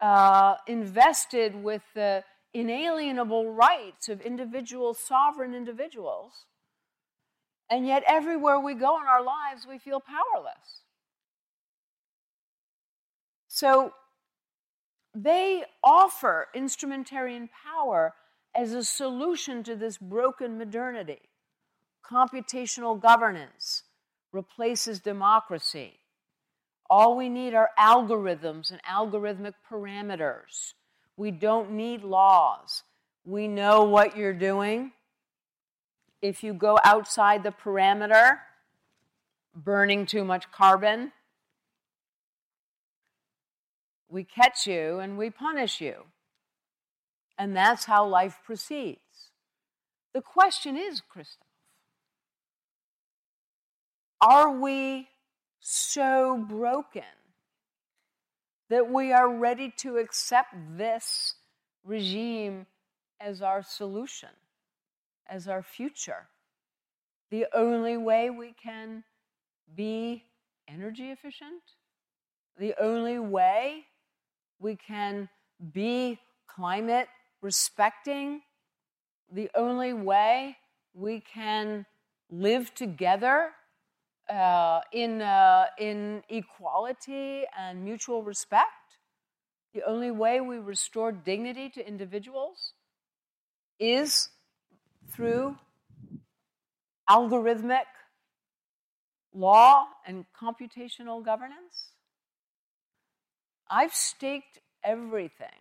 uh, invested with the inalienable rights of individual sovereign individuals. And yet, everywhere we go in our lives, we feel powerless. So, they offer instrumentarian power as a solution to this broken modernity. Computational governance replaces democracy. All we need are algorithms and algorithmic parameters. We don't need laws. We know what you're doing. If you go outside the parameter, burning too much carbon, we catch you and we punish you. And that's how life proceeds. The question is, Christoph, are we so broken that we are ready to accept this regime as our solution, as our future? The only way we can be energy efficient, the only way we can be climate respecting, the only way we can live together uh, in, uh, in equality and mutual respect. The only way we restore dignity to individuals is through algorithmic law and computational governance. I've staked everything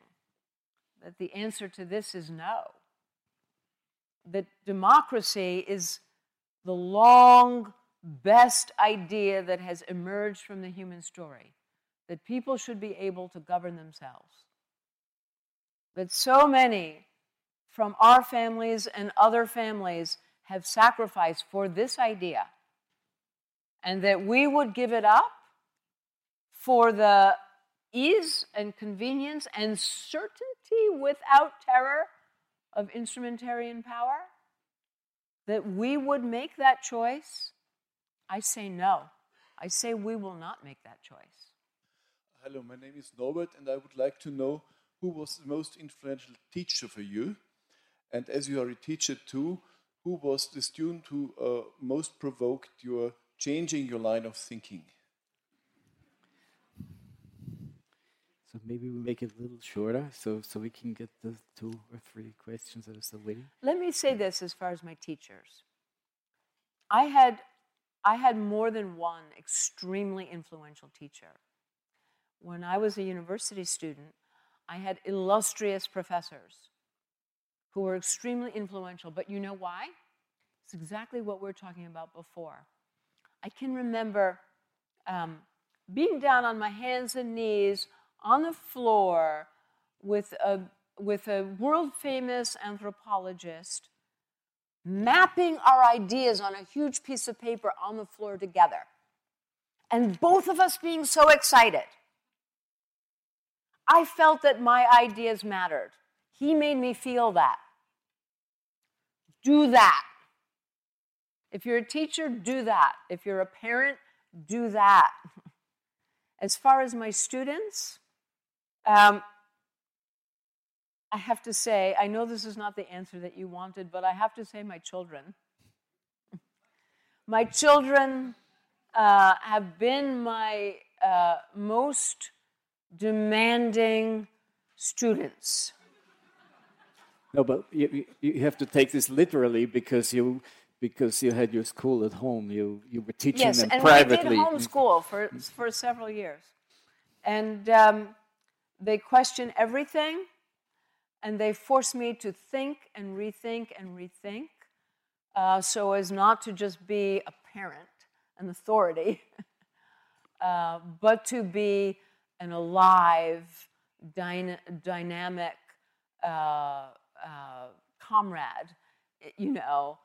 that the answer to this is no. That democracy is the long best idea that has emerged from the human story that people should be able to govern themselves. That so many from our families and other families have sacrificed for this idea, and that we would give it up for the ease and convenience and certainty without terror of instrumentarian power, that we would make that choice, I say no. I say we will not make that choice. Hello, my name is Norbert, and I would like to know who was the most influential teacher for you. And as you are a teacher too, who was the student who uh, most provoked your changing your line of thinking? So maybe we make it a little shorter, so so we can get the two or three questions that are still waiting. Let me say this as far as my teachers. I had I had more than one extremely influential teacher. When I was a university student, I had illustrious professors who were extremely influential. But you know why? It's exactly what we are talking about before. I can remember um, being down on my hands and knees on the floor with a, with a world famous anthropologist mapping our ideas on a huge piece of paper on the floor together. And both of us being so excited. I felt that my ideas mattered. He made me feel that. Do that. If you're a teacher, do that. If you're a parent, do that. As far as my students, um, I have to say, I know this is not the answer that you wanted, but I have to say, my children. my children uh, have been my uh, most demanding students. No, but you, you have to take this literally because you because you had your school at home. You you were teaching yes, them and privately. Yes, and we did homeschool for for several years, and um, they question everything, and they force me to think and rethink and rethink, uh, so as not to just be a parent, an authority, uh, but to be an alive, dyna- dynamic uh, uh, comrade, you know,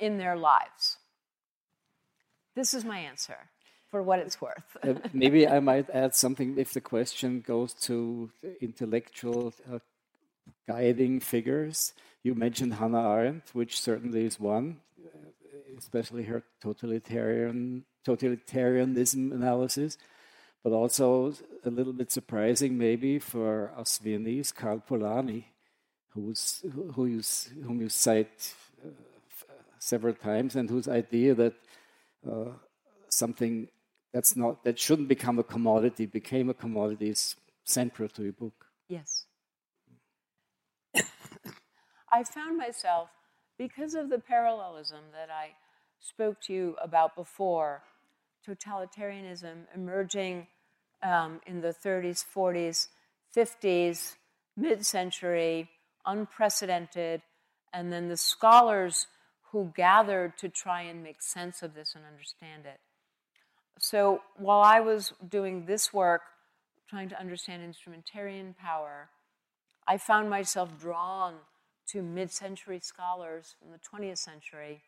in their lives. This is my answer for what it's worth. uh, maybe I might add something if the question goes to intellectual uh, guiding figures. You mentioned Hannah Arendt, which certainly is one, especially her totalitarian totalitarianism analysis but also a little bit surprising maybe for us Viennese, Karl Polanyi, who's, who you, whom you cite uh, several times, and whose idea that uh, something that's not that shouldn't become a commodity became a commodity is central to your book. Yes. I found myself because of the parallelism that I spoke to you about before totalitarianism emerging um, in the 30s, 40s, 50s, mid century, unprecedented, and then the scholars who gathered to try and make sense of this and understand it. So while I was doing this work, trying to understand instrumentarian power, I found myself drawn to mid century scholars from the 20th century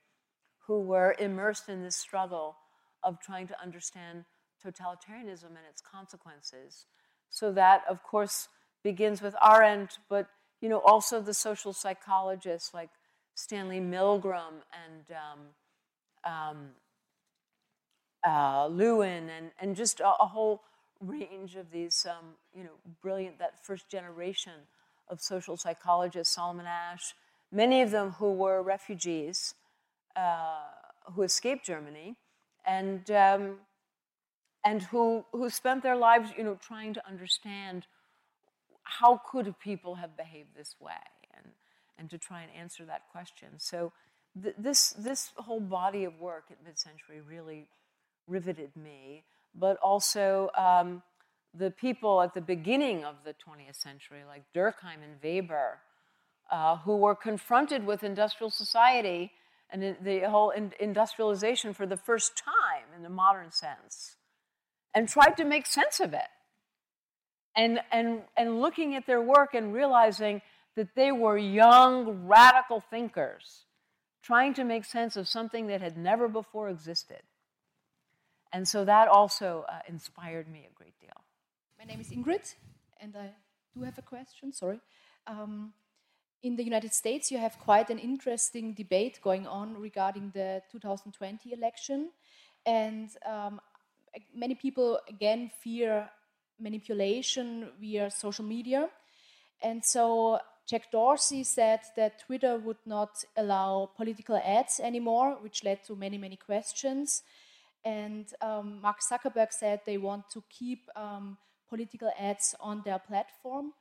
who were immersed in this struggle of trying to understand totalitarianism and its consequences. So that, of course, begins with Arendt, but you know also the social psychologists like Stanley Milgram and um, um, uh, Lewin, and, and just a, a, whole range of these, um, you know, brilliant, that first generation of social psychologists, Solomon Asch, many of them who were refugees uh, who escaped Germany, and um, and who who spent their lives, you know, trying to understand how could people have behaved this way, and and to try and answer that question. So th- this this whole body of work at mid-century really riveted me, but also. Um, the people at the beginning of the 20th century, like Durkheim and Weber, uh, who were confronted with industrial society and the whole industrialization for the first time in the modern sense, and tried to make sense of it. And, and, and looking at their work and realizing that they were young, radical thinkers trying to make sense of something that had never before existed. And so that also uh, inspired me a great deal. My name is Ingrid, and I do have a question, sorry. Um, in the United States, you have quite an interesting debate going on regarding the 2020 election. And um, many people, again, fear manipulation via social media. And so Jack Dorsey said that Twitter would not allow political ads anymore, which led to many, many questions. And um, Mark Zuckerberg said they want to keep um, political ads on their platform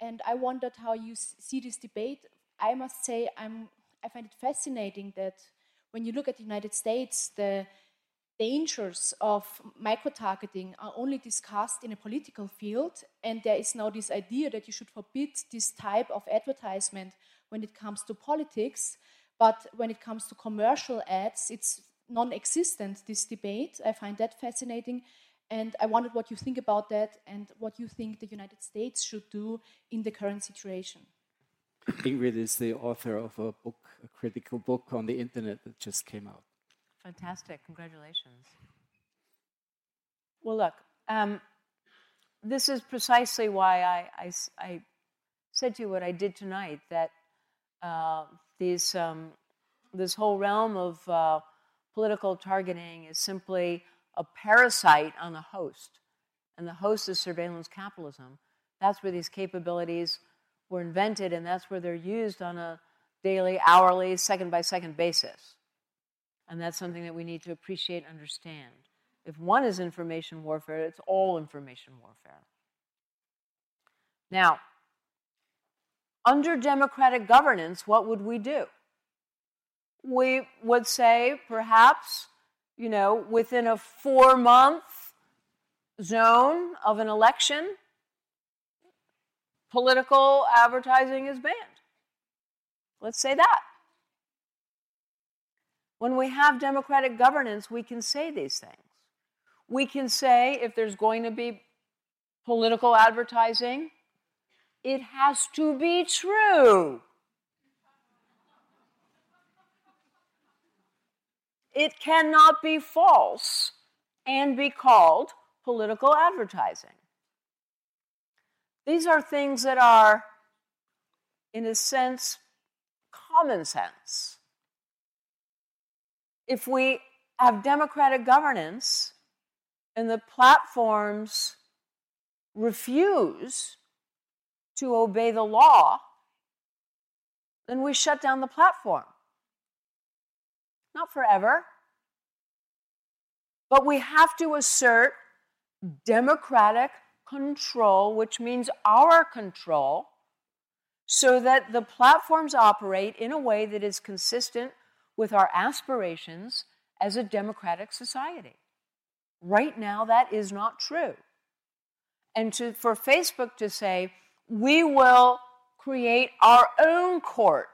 and I wondered how you see this debate. I must say, I'm, I find it fascinating that when you look at the United States, the dangers of micro targeting are only discussed in a political field, and there is now this idea that you should forbid this type of advertisement when it comes to politics, but when it comes to commercial ads, it's non existent, this debate. I find that fascinating. And I wondered what you think about that and what you think the United States should do in the current situation. Ingrid is the author of a book, a critical book on the internet that just came out. Fantastic. Congratulations. Well, look, um, this is precisely why I, I, I, said to you what I did tonight that uh, these, um, this whole realm of uh, political targeting is simply a parasite on the host. And the host is surveillance capitalism. That's where these capabilities were invented, and that's where they're used on a daily, hourly, second by second basis. And that's something that we need to appreciate and understand. If one is information warfare, it's all information warfare. Now, under democratic governance, what would we do? We would say, perhaps, you know, within a four month zone of an election, political advertising is banned. Let's say that. When we have democratic governance, we can say these things. We can say if there's going to be political advertising, it has to be true. It cannot be false and be called political advertising. These are things that are, in a sense, common sense. If we have democratic governance and the platforms refuse to obey the law, then we shut down the platform. Not forever. But we have to assert democratic control, which means our control, so that the platforms operate in a way that is consistent with our aspirations as a democratic society. Right now, that is not true. And to, for Facebook to say, we will create our own court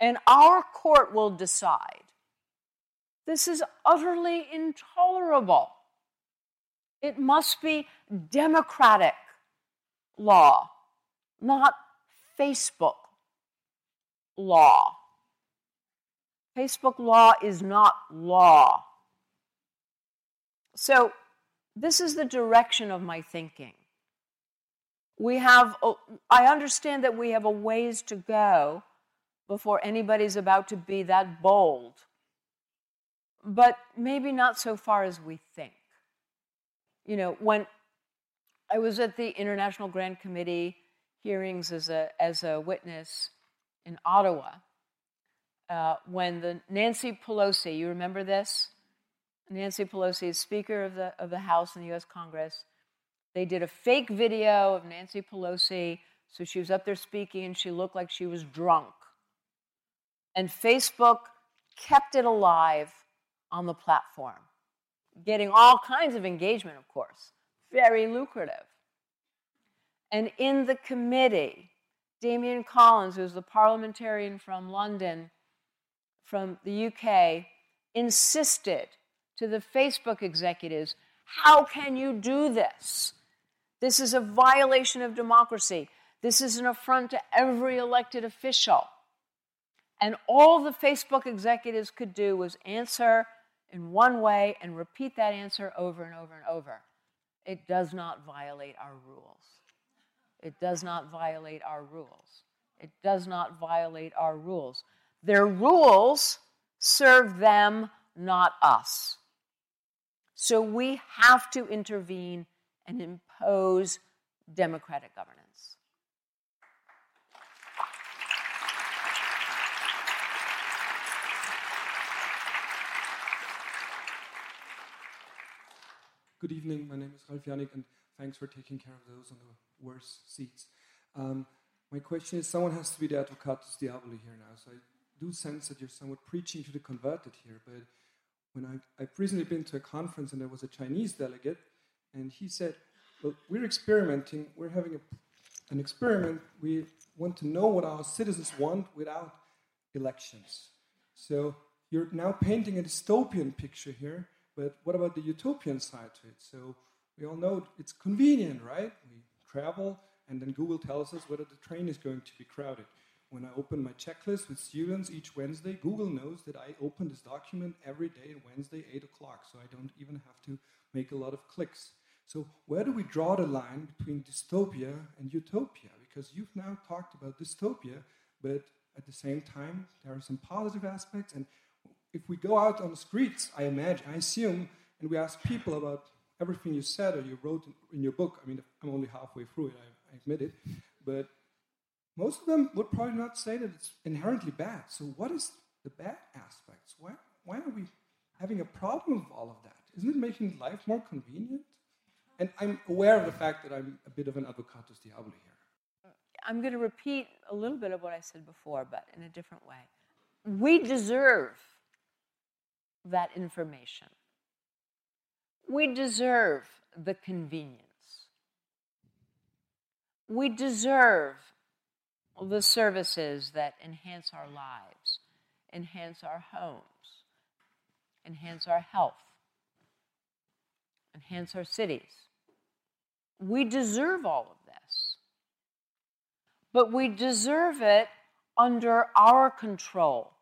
and our court will decide. This is utterly intolerable. It must be democratic law, not Facebook law. Facebook law is not law. So, this is the direction of my thinking. We have, I understand that we have a ways to go before anybody's about to be that bold, but maybe not so far as we think. You know, when I was at the International Grand Committee hearings as a, as a witness in Ottawa, uh, when the Nancy Pelosi, you remember this? Nancy Pelosi is Speaker of the, of the House in the US Congress. They did a fake video of Nancy Pelosi. So she was up there speaking and she looked like she was drunk. And Facebook kept it alive on the platform, getting all kinds of engagement, of course, very lucrative. And in the committee, Damian Collins, who's the parliamentarian from London, from the UK, insisted to the Facebook executives how can you do this? This is a violation of democracy. This is an affront to every elected official. And all the Facebook executives could do was answer in one way and repeat that answer over and over and over. It does not violate our rules. It does not violate our rules. It does not violate our rules. Their rules serve them, not us. So we have to intervene and impose democratic governance. Good evening. My name is Ralf Janik, and thanks for taking care of those on the worst seats. Um, my question is someone has to be the advocatus diaboli here now. So I do sense that you're somewhat preaching to the converted here, but when I, I've recently been to a conference and there was a Chinese delegate, and he said, Well, we're experimenting, we're having a, an experiment. We want to know what our citizens want without elections. So you're now painting a dystopian picture here, but what about the utopian side to it? So we all know it's convenient, right? We travel, and then Google tells us whether the train is going to be crowded. When I open my checklist with students each Wednesday, Google knows that I open this document every day, Wednesday, 8 o'clock, so I don't even have to make a lot of clicks. So, where do we draw the line between dystopia and utopia? Because you've now talked about dystopia, but at the same time, there are some positive aspects. And if we go out on the streets, I imagine, I assume, and we ask people about everything you said or you wrote in your book, I mean, I'm only halfway through it, I, I admit it, but most of them would probably not say that it's inherently bad. So, what is the bad aspects? Why, why are we having a problem with all of that? Isn't it making life more convenient? And I'm aware of the fact that I'm a bit of an advocatus diaboli here. I'm going to repeat a little bit of what I said before, but in a different way. We deserve that information. We deserve the convenience. We deserve the services that enhance our lives, enhance our homes, enhance our health, enhance our cities. We deserve all of this. But we deserve it under our control,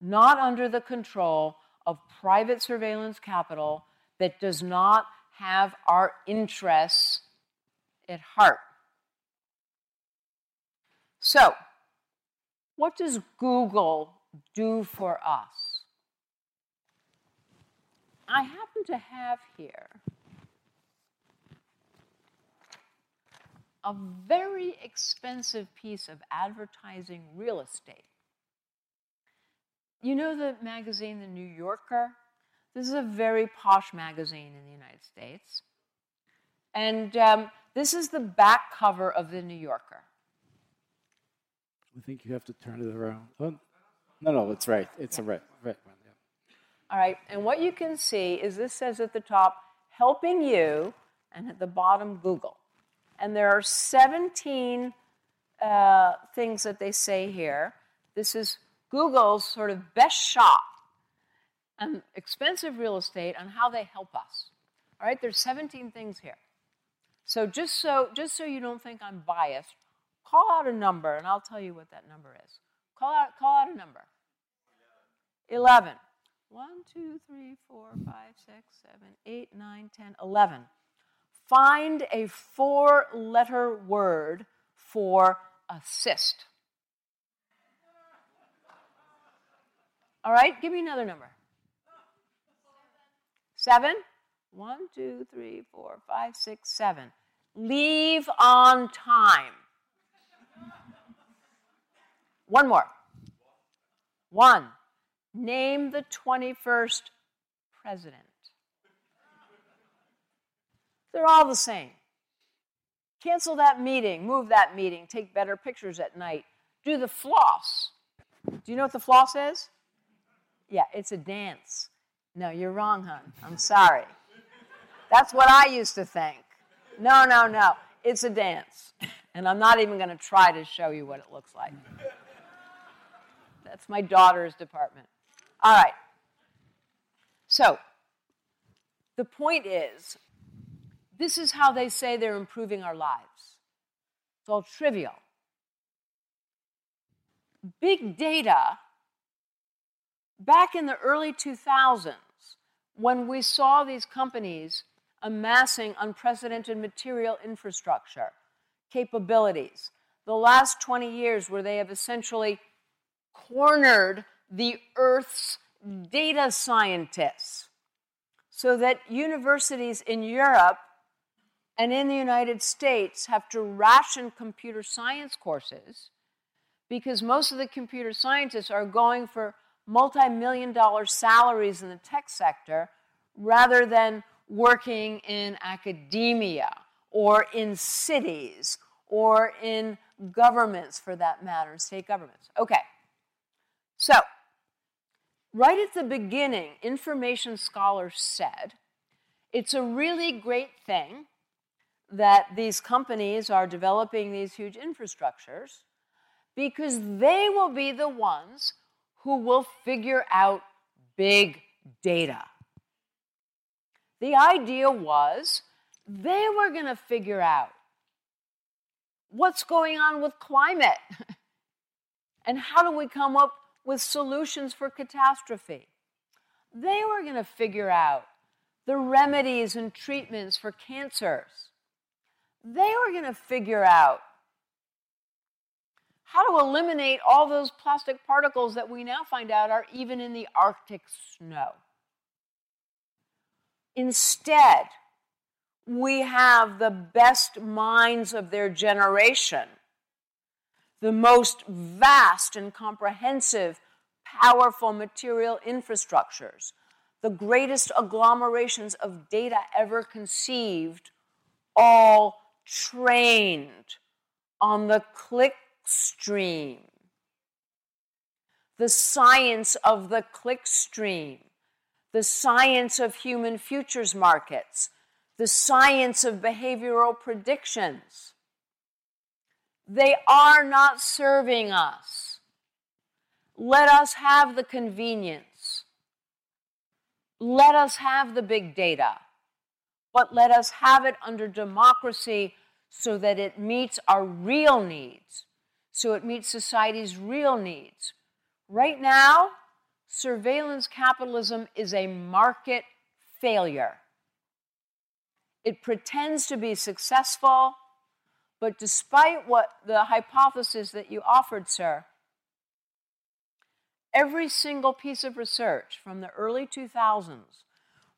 not under the control of private surveillance capital that does not have our interests at heart. So, what does Google do for us? I happen to have here a very expensive piece of advertising real estate. You know the magazine, The New Yorker? This is a very posh magazine in the United States. And um, this is the back cover of The New Yorker. I think you have to turn it around. Oh, no, no, it's right. It's a right, right one. Yeah. All right, and what you can see is this says at the top, helping you, and at the bottom, Google. And there are 17 uh, things that they say here. This is Google's sort of best shot on expensive real estate on how they help us. All right, there's 17 things here. So just so just so you don't think I'm biased, Call out a number, and I'll tell you what that number is. Call out, call out a number. 11. 1, 2, 3, 4, 5, 6, 7, 8, 9, 10, 11. Find a four letter word for assist. All right, give me another number. Seven. One, two, three, four, five, six, seven. Leave on time. One more. One. Name the 21st president. They're all the same. Cancel that meeting, move that meeting, take better pictures at night. Do the floss. Do you know what the floss is? Yeah, it's a dance. No, you're wrong, hon. I'm sorry. That's what I used to think. No, no, no. It's a dance. And I'm not even going to try to show you what it looks like. That's my daughter's department. All right. So, the point is, this is how they say they're improving our lives. It's all trivial. Big data, back in the early 2000s, when we saw these companies amassing unprecedented material infrastructure, capabilities, the last 20 years where they have essentially cornered the Earth's data scientists so that universities in Europe and in the United States have to ration computer science courses because most of the computer scientists are going for multi million dollar salaries in the tech sector rather than working in academia or in cities or in governments for that matter, state governments. Okay. So, right at the beginning, information scholars said it's a really great thing that these companies are developing these huge infrastructures because they will be the ones who will figure out big data. The idea was they were going to figure out what's going on with climate and how do we come up with solutions for catastrophe. They were going to figure out the remedies and treatments for cancers. They were going to figure out how to eliminate all those plastic particles that we now find out are even in the Arctic snow. Instead, we have the best minds of their generation, the most vast and comprehensive, powerful material infrastructures, the greatest agglomerations of data ever conceived, all trained on the click stream. The science of the click stream, the science of human futures markets, the science of behavioral predictions. They are not serving us. Let us have the convenience. Let us have the big data, but let us have it under democracy so that it meets our real needs so it meets society's real needs. Right now, surveillance capitalism is a market failure. It pretends to be successful, but despite what the hypothesis that you offered, sir, every single piece of research from the early 2000s,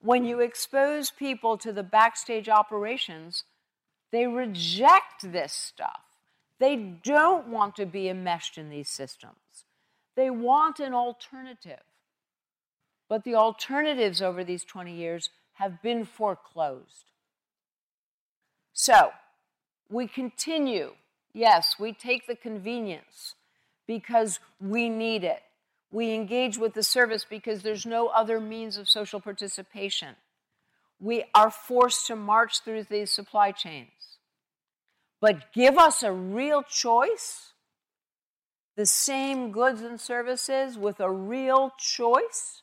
when you expose people to the backstage operations, they reject this stuff. They don't want to be enmeshed in these systems. They want an alternative. But the alternatives over these 20 years have been foreclosed. So, we continue. Yes, we take the convenience because we need it. We engage with the service because there's no other means of social participation. We are forced to march through these supply chains. But give us a real choice, the same goods and services with a real choice.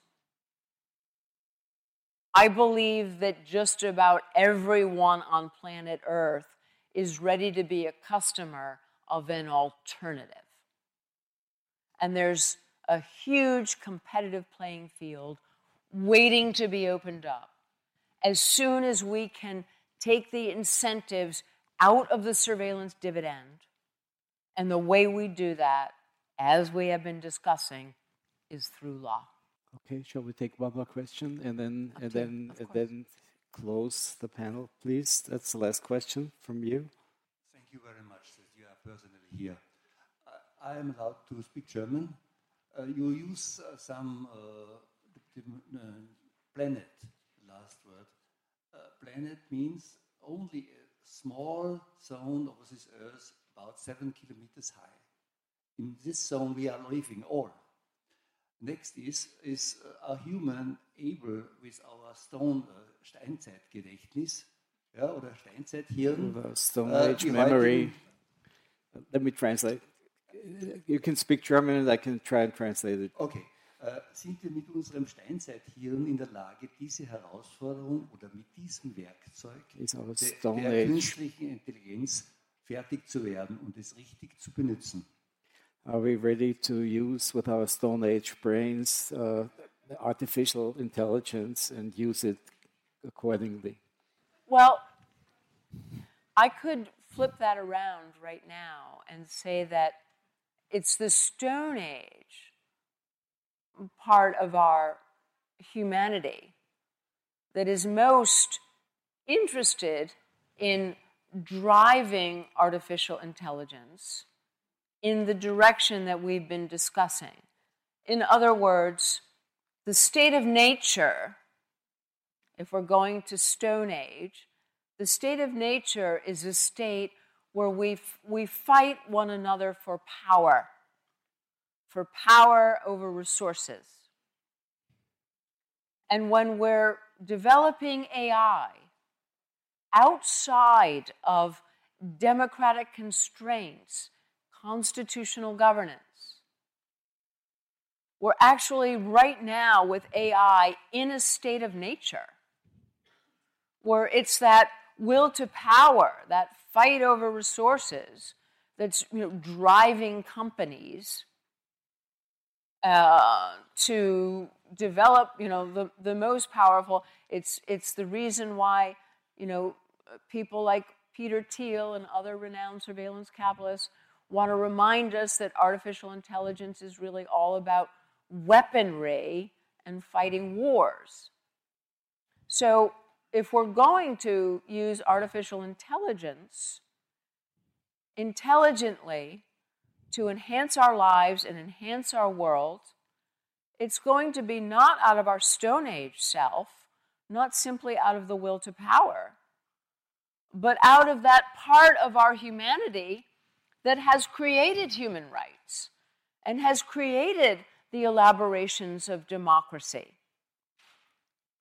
I believe that just about everyone on planet Earth is ready to be a customer of an alternative. And there's a huge competitive playing field waiting to be opened up. As soon as we can take the incentives out of the surveillance dividend. And the way we do that, as we have been discussing, is through law. Okay, shall we take one more question and then and then and then close the panel, please? That's the last question from you. Thank you very much that you are personally here. Uh, I am allowed to speak German. Uh, you use uh, some uh, uh, planet, last word. Uh, planet means only small zone of this Earth about seven kilometers high. In this zone we are living all. Next is, is a human able with our stone uh, Steinzeitgedächtnis ja, oder Steinzeithirn. Stone uh, Age memory. Let me translate. You can speak German and I can try and translate it. Okay. Äh, sind wir mit unserem Steinzeithirn in der Lage, diese Herausforderung oder mit diesem Werkzeug der, der künstlichen Intelligenz fertig zu werden und es richtig zu benutzen? Are we ready to use with our Stone Age brains uh, artificial intelligence and use it accordingly? Well, I could flip that around right now and say that it's the Stone Age part of our humanity that is most interested in driving artificial intelligence in the direction that we've been discussing. In other words, the state of nature, if we're going to Stone Age, the state of nature is a state where we, we fight one another for power for power over resources. And when we're developing AI outside of democratic constraints, constitutional governance, we're actually right now with AI in a state of nature where it's that will to power, that fight over resources that's you know, driving companies uh, to develop, you know, the, the most powerful. It's, it's the reason why, you know, people like Peter Thiel and other renowned surveillance capitalists want to remind us that artificial intelligence is really all about weaponry and fighting wars. So, if we're going to use artificial intelligence intelligently to enhance our lives and enhance our world, it's going to be not out of our Stone Age self, not simply out of the will to power, but out of that part of our humanity that has created human rights and has created the elaborations of democracy.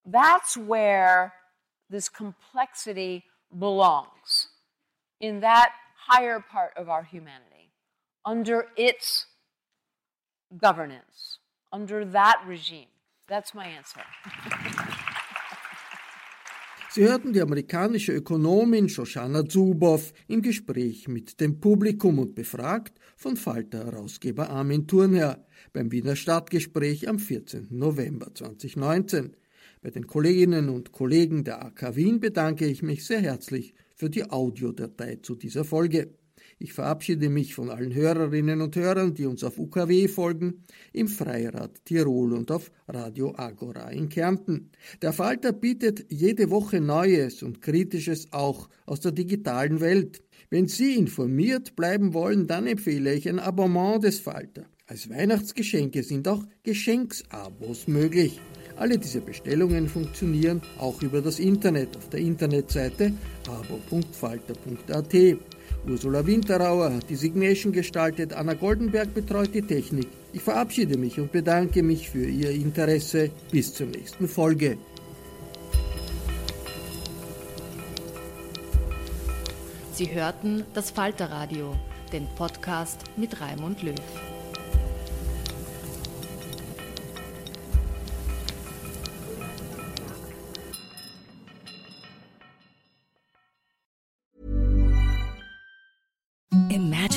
That's where this complexity belongs, in that higher part of our humanity, under its governance, under that regime. That's my answer. Sie hörten die amerikanische Ökonomin Shoshana Zuboff im Gespräch mit dem Publikum und befragt von Falter-Herausgeber Armin Thurnherr beim Wiener Stadtgespräch am 14. November 2019. Bei den Kolleginnen und Kollegen der AK Wien bedanke ich mich sehr herzlich für die Audiodatei zu dieser Folge. Ich verabschiede mich von allen Hörerinnen und Hörern, die uns auf UKW folgen, im Freirad Tirol und auf Radio Agora in Kärnten. Der Falter bietet jede Woche Neues und Kritisches auch aus der digitalen Welt. Wenn Sie informiert bleiben wollen, dann empfehle ich ein Abonnement des Falter. Als Weihnachtsgeschenke sind auch Geschenksabos möglich. Alle diese Bestellungen funktionieren auch über das Internet auf der Internetseite abo.falter.at. Ursula Winterauer hat die Signation gestaltet, Anna Goldenberg betreut die Technik. Ich verabschiede mich und bedanke mich für Ihr Interesse. Bis zur nächsten Folge. Sie hörten das Falterradio, den Podcast mit Raimund Löw.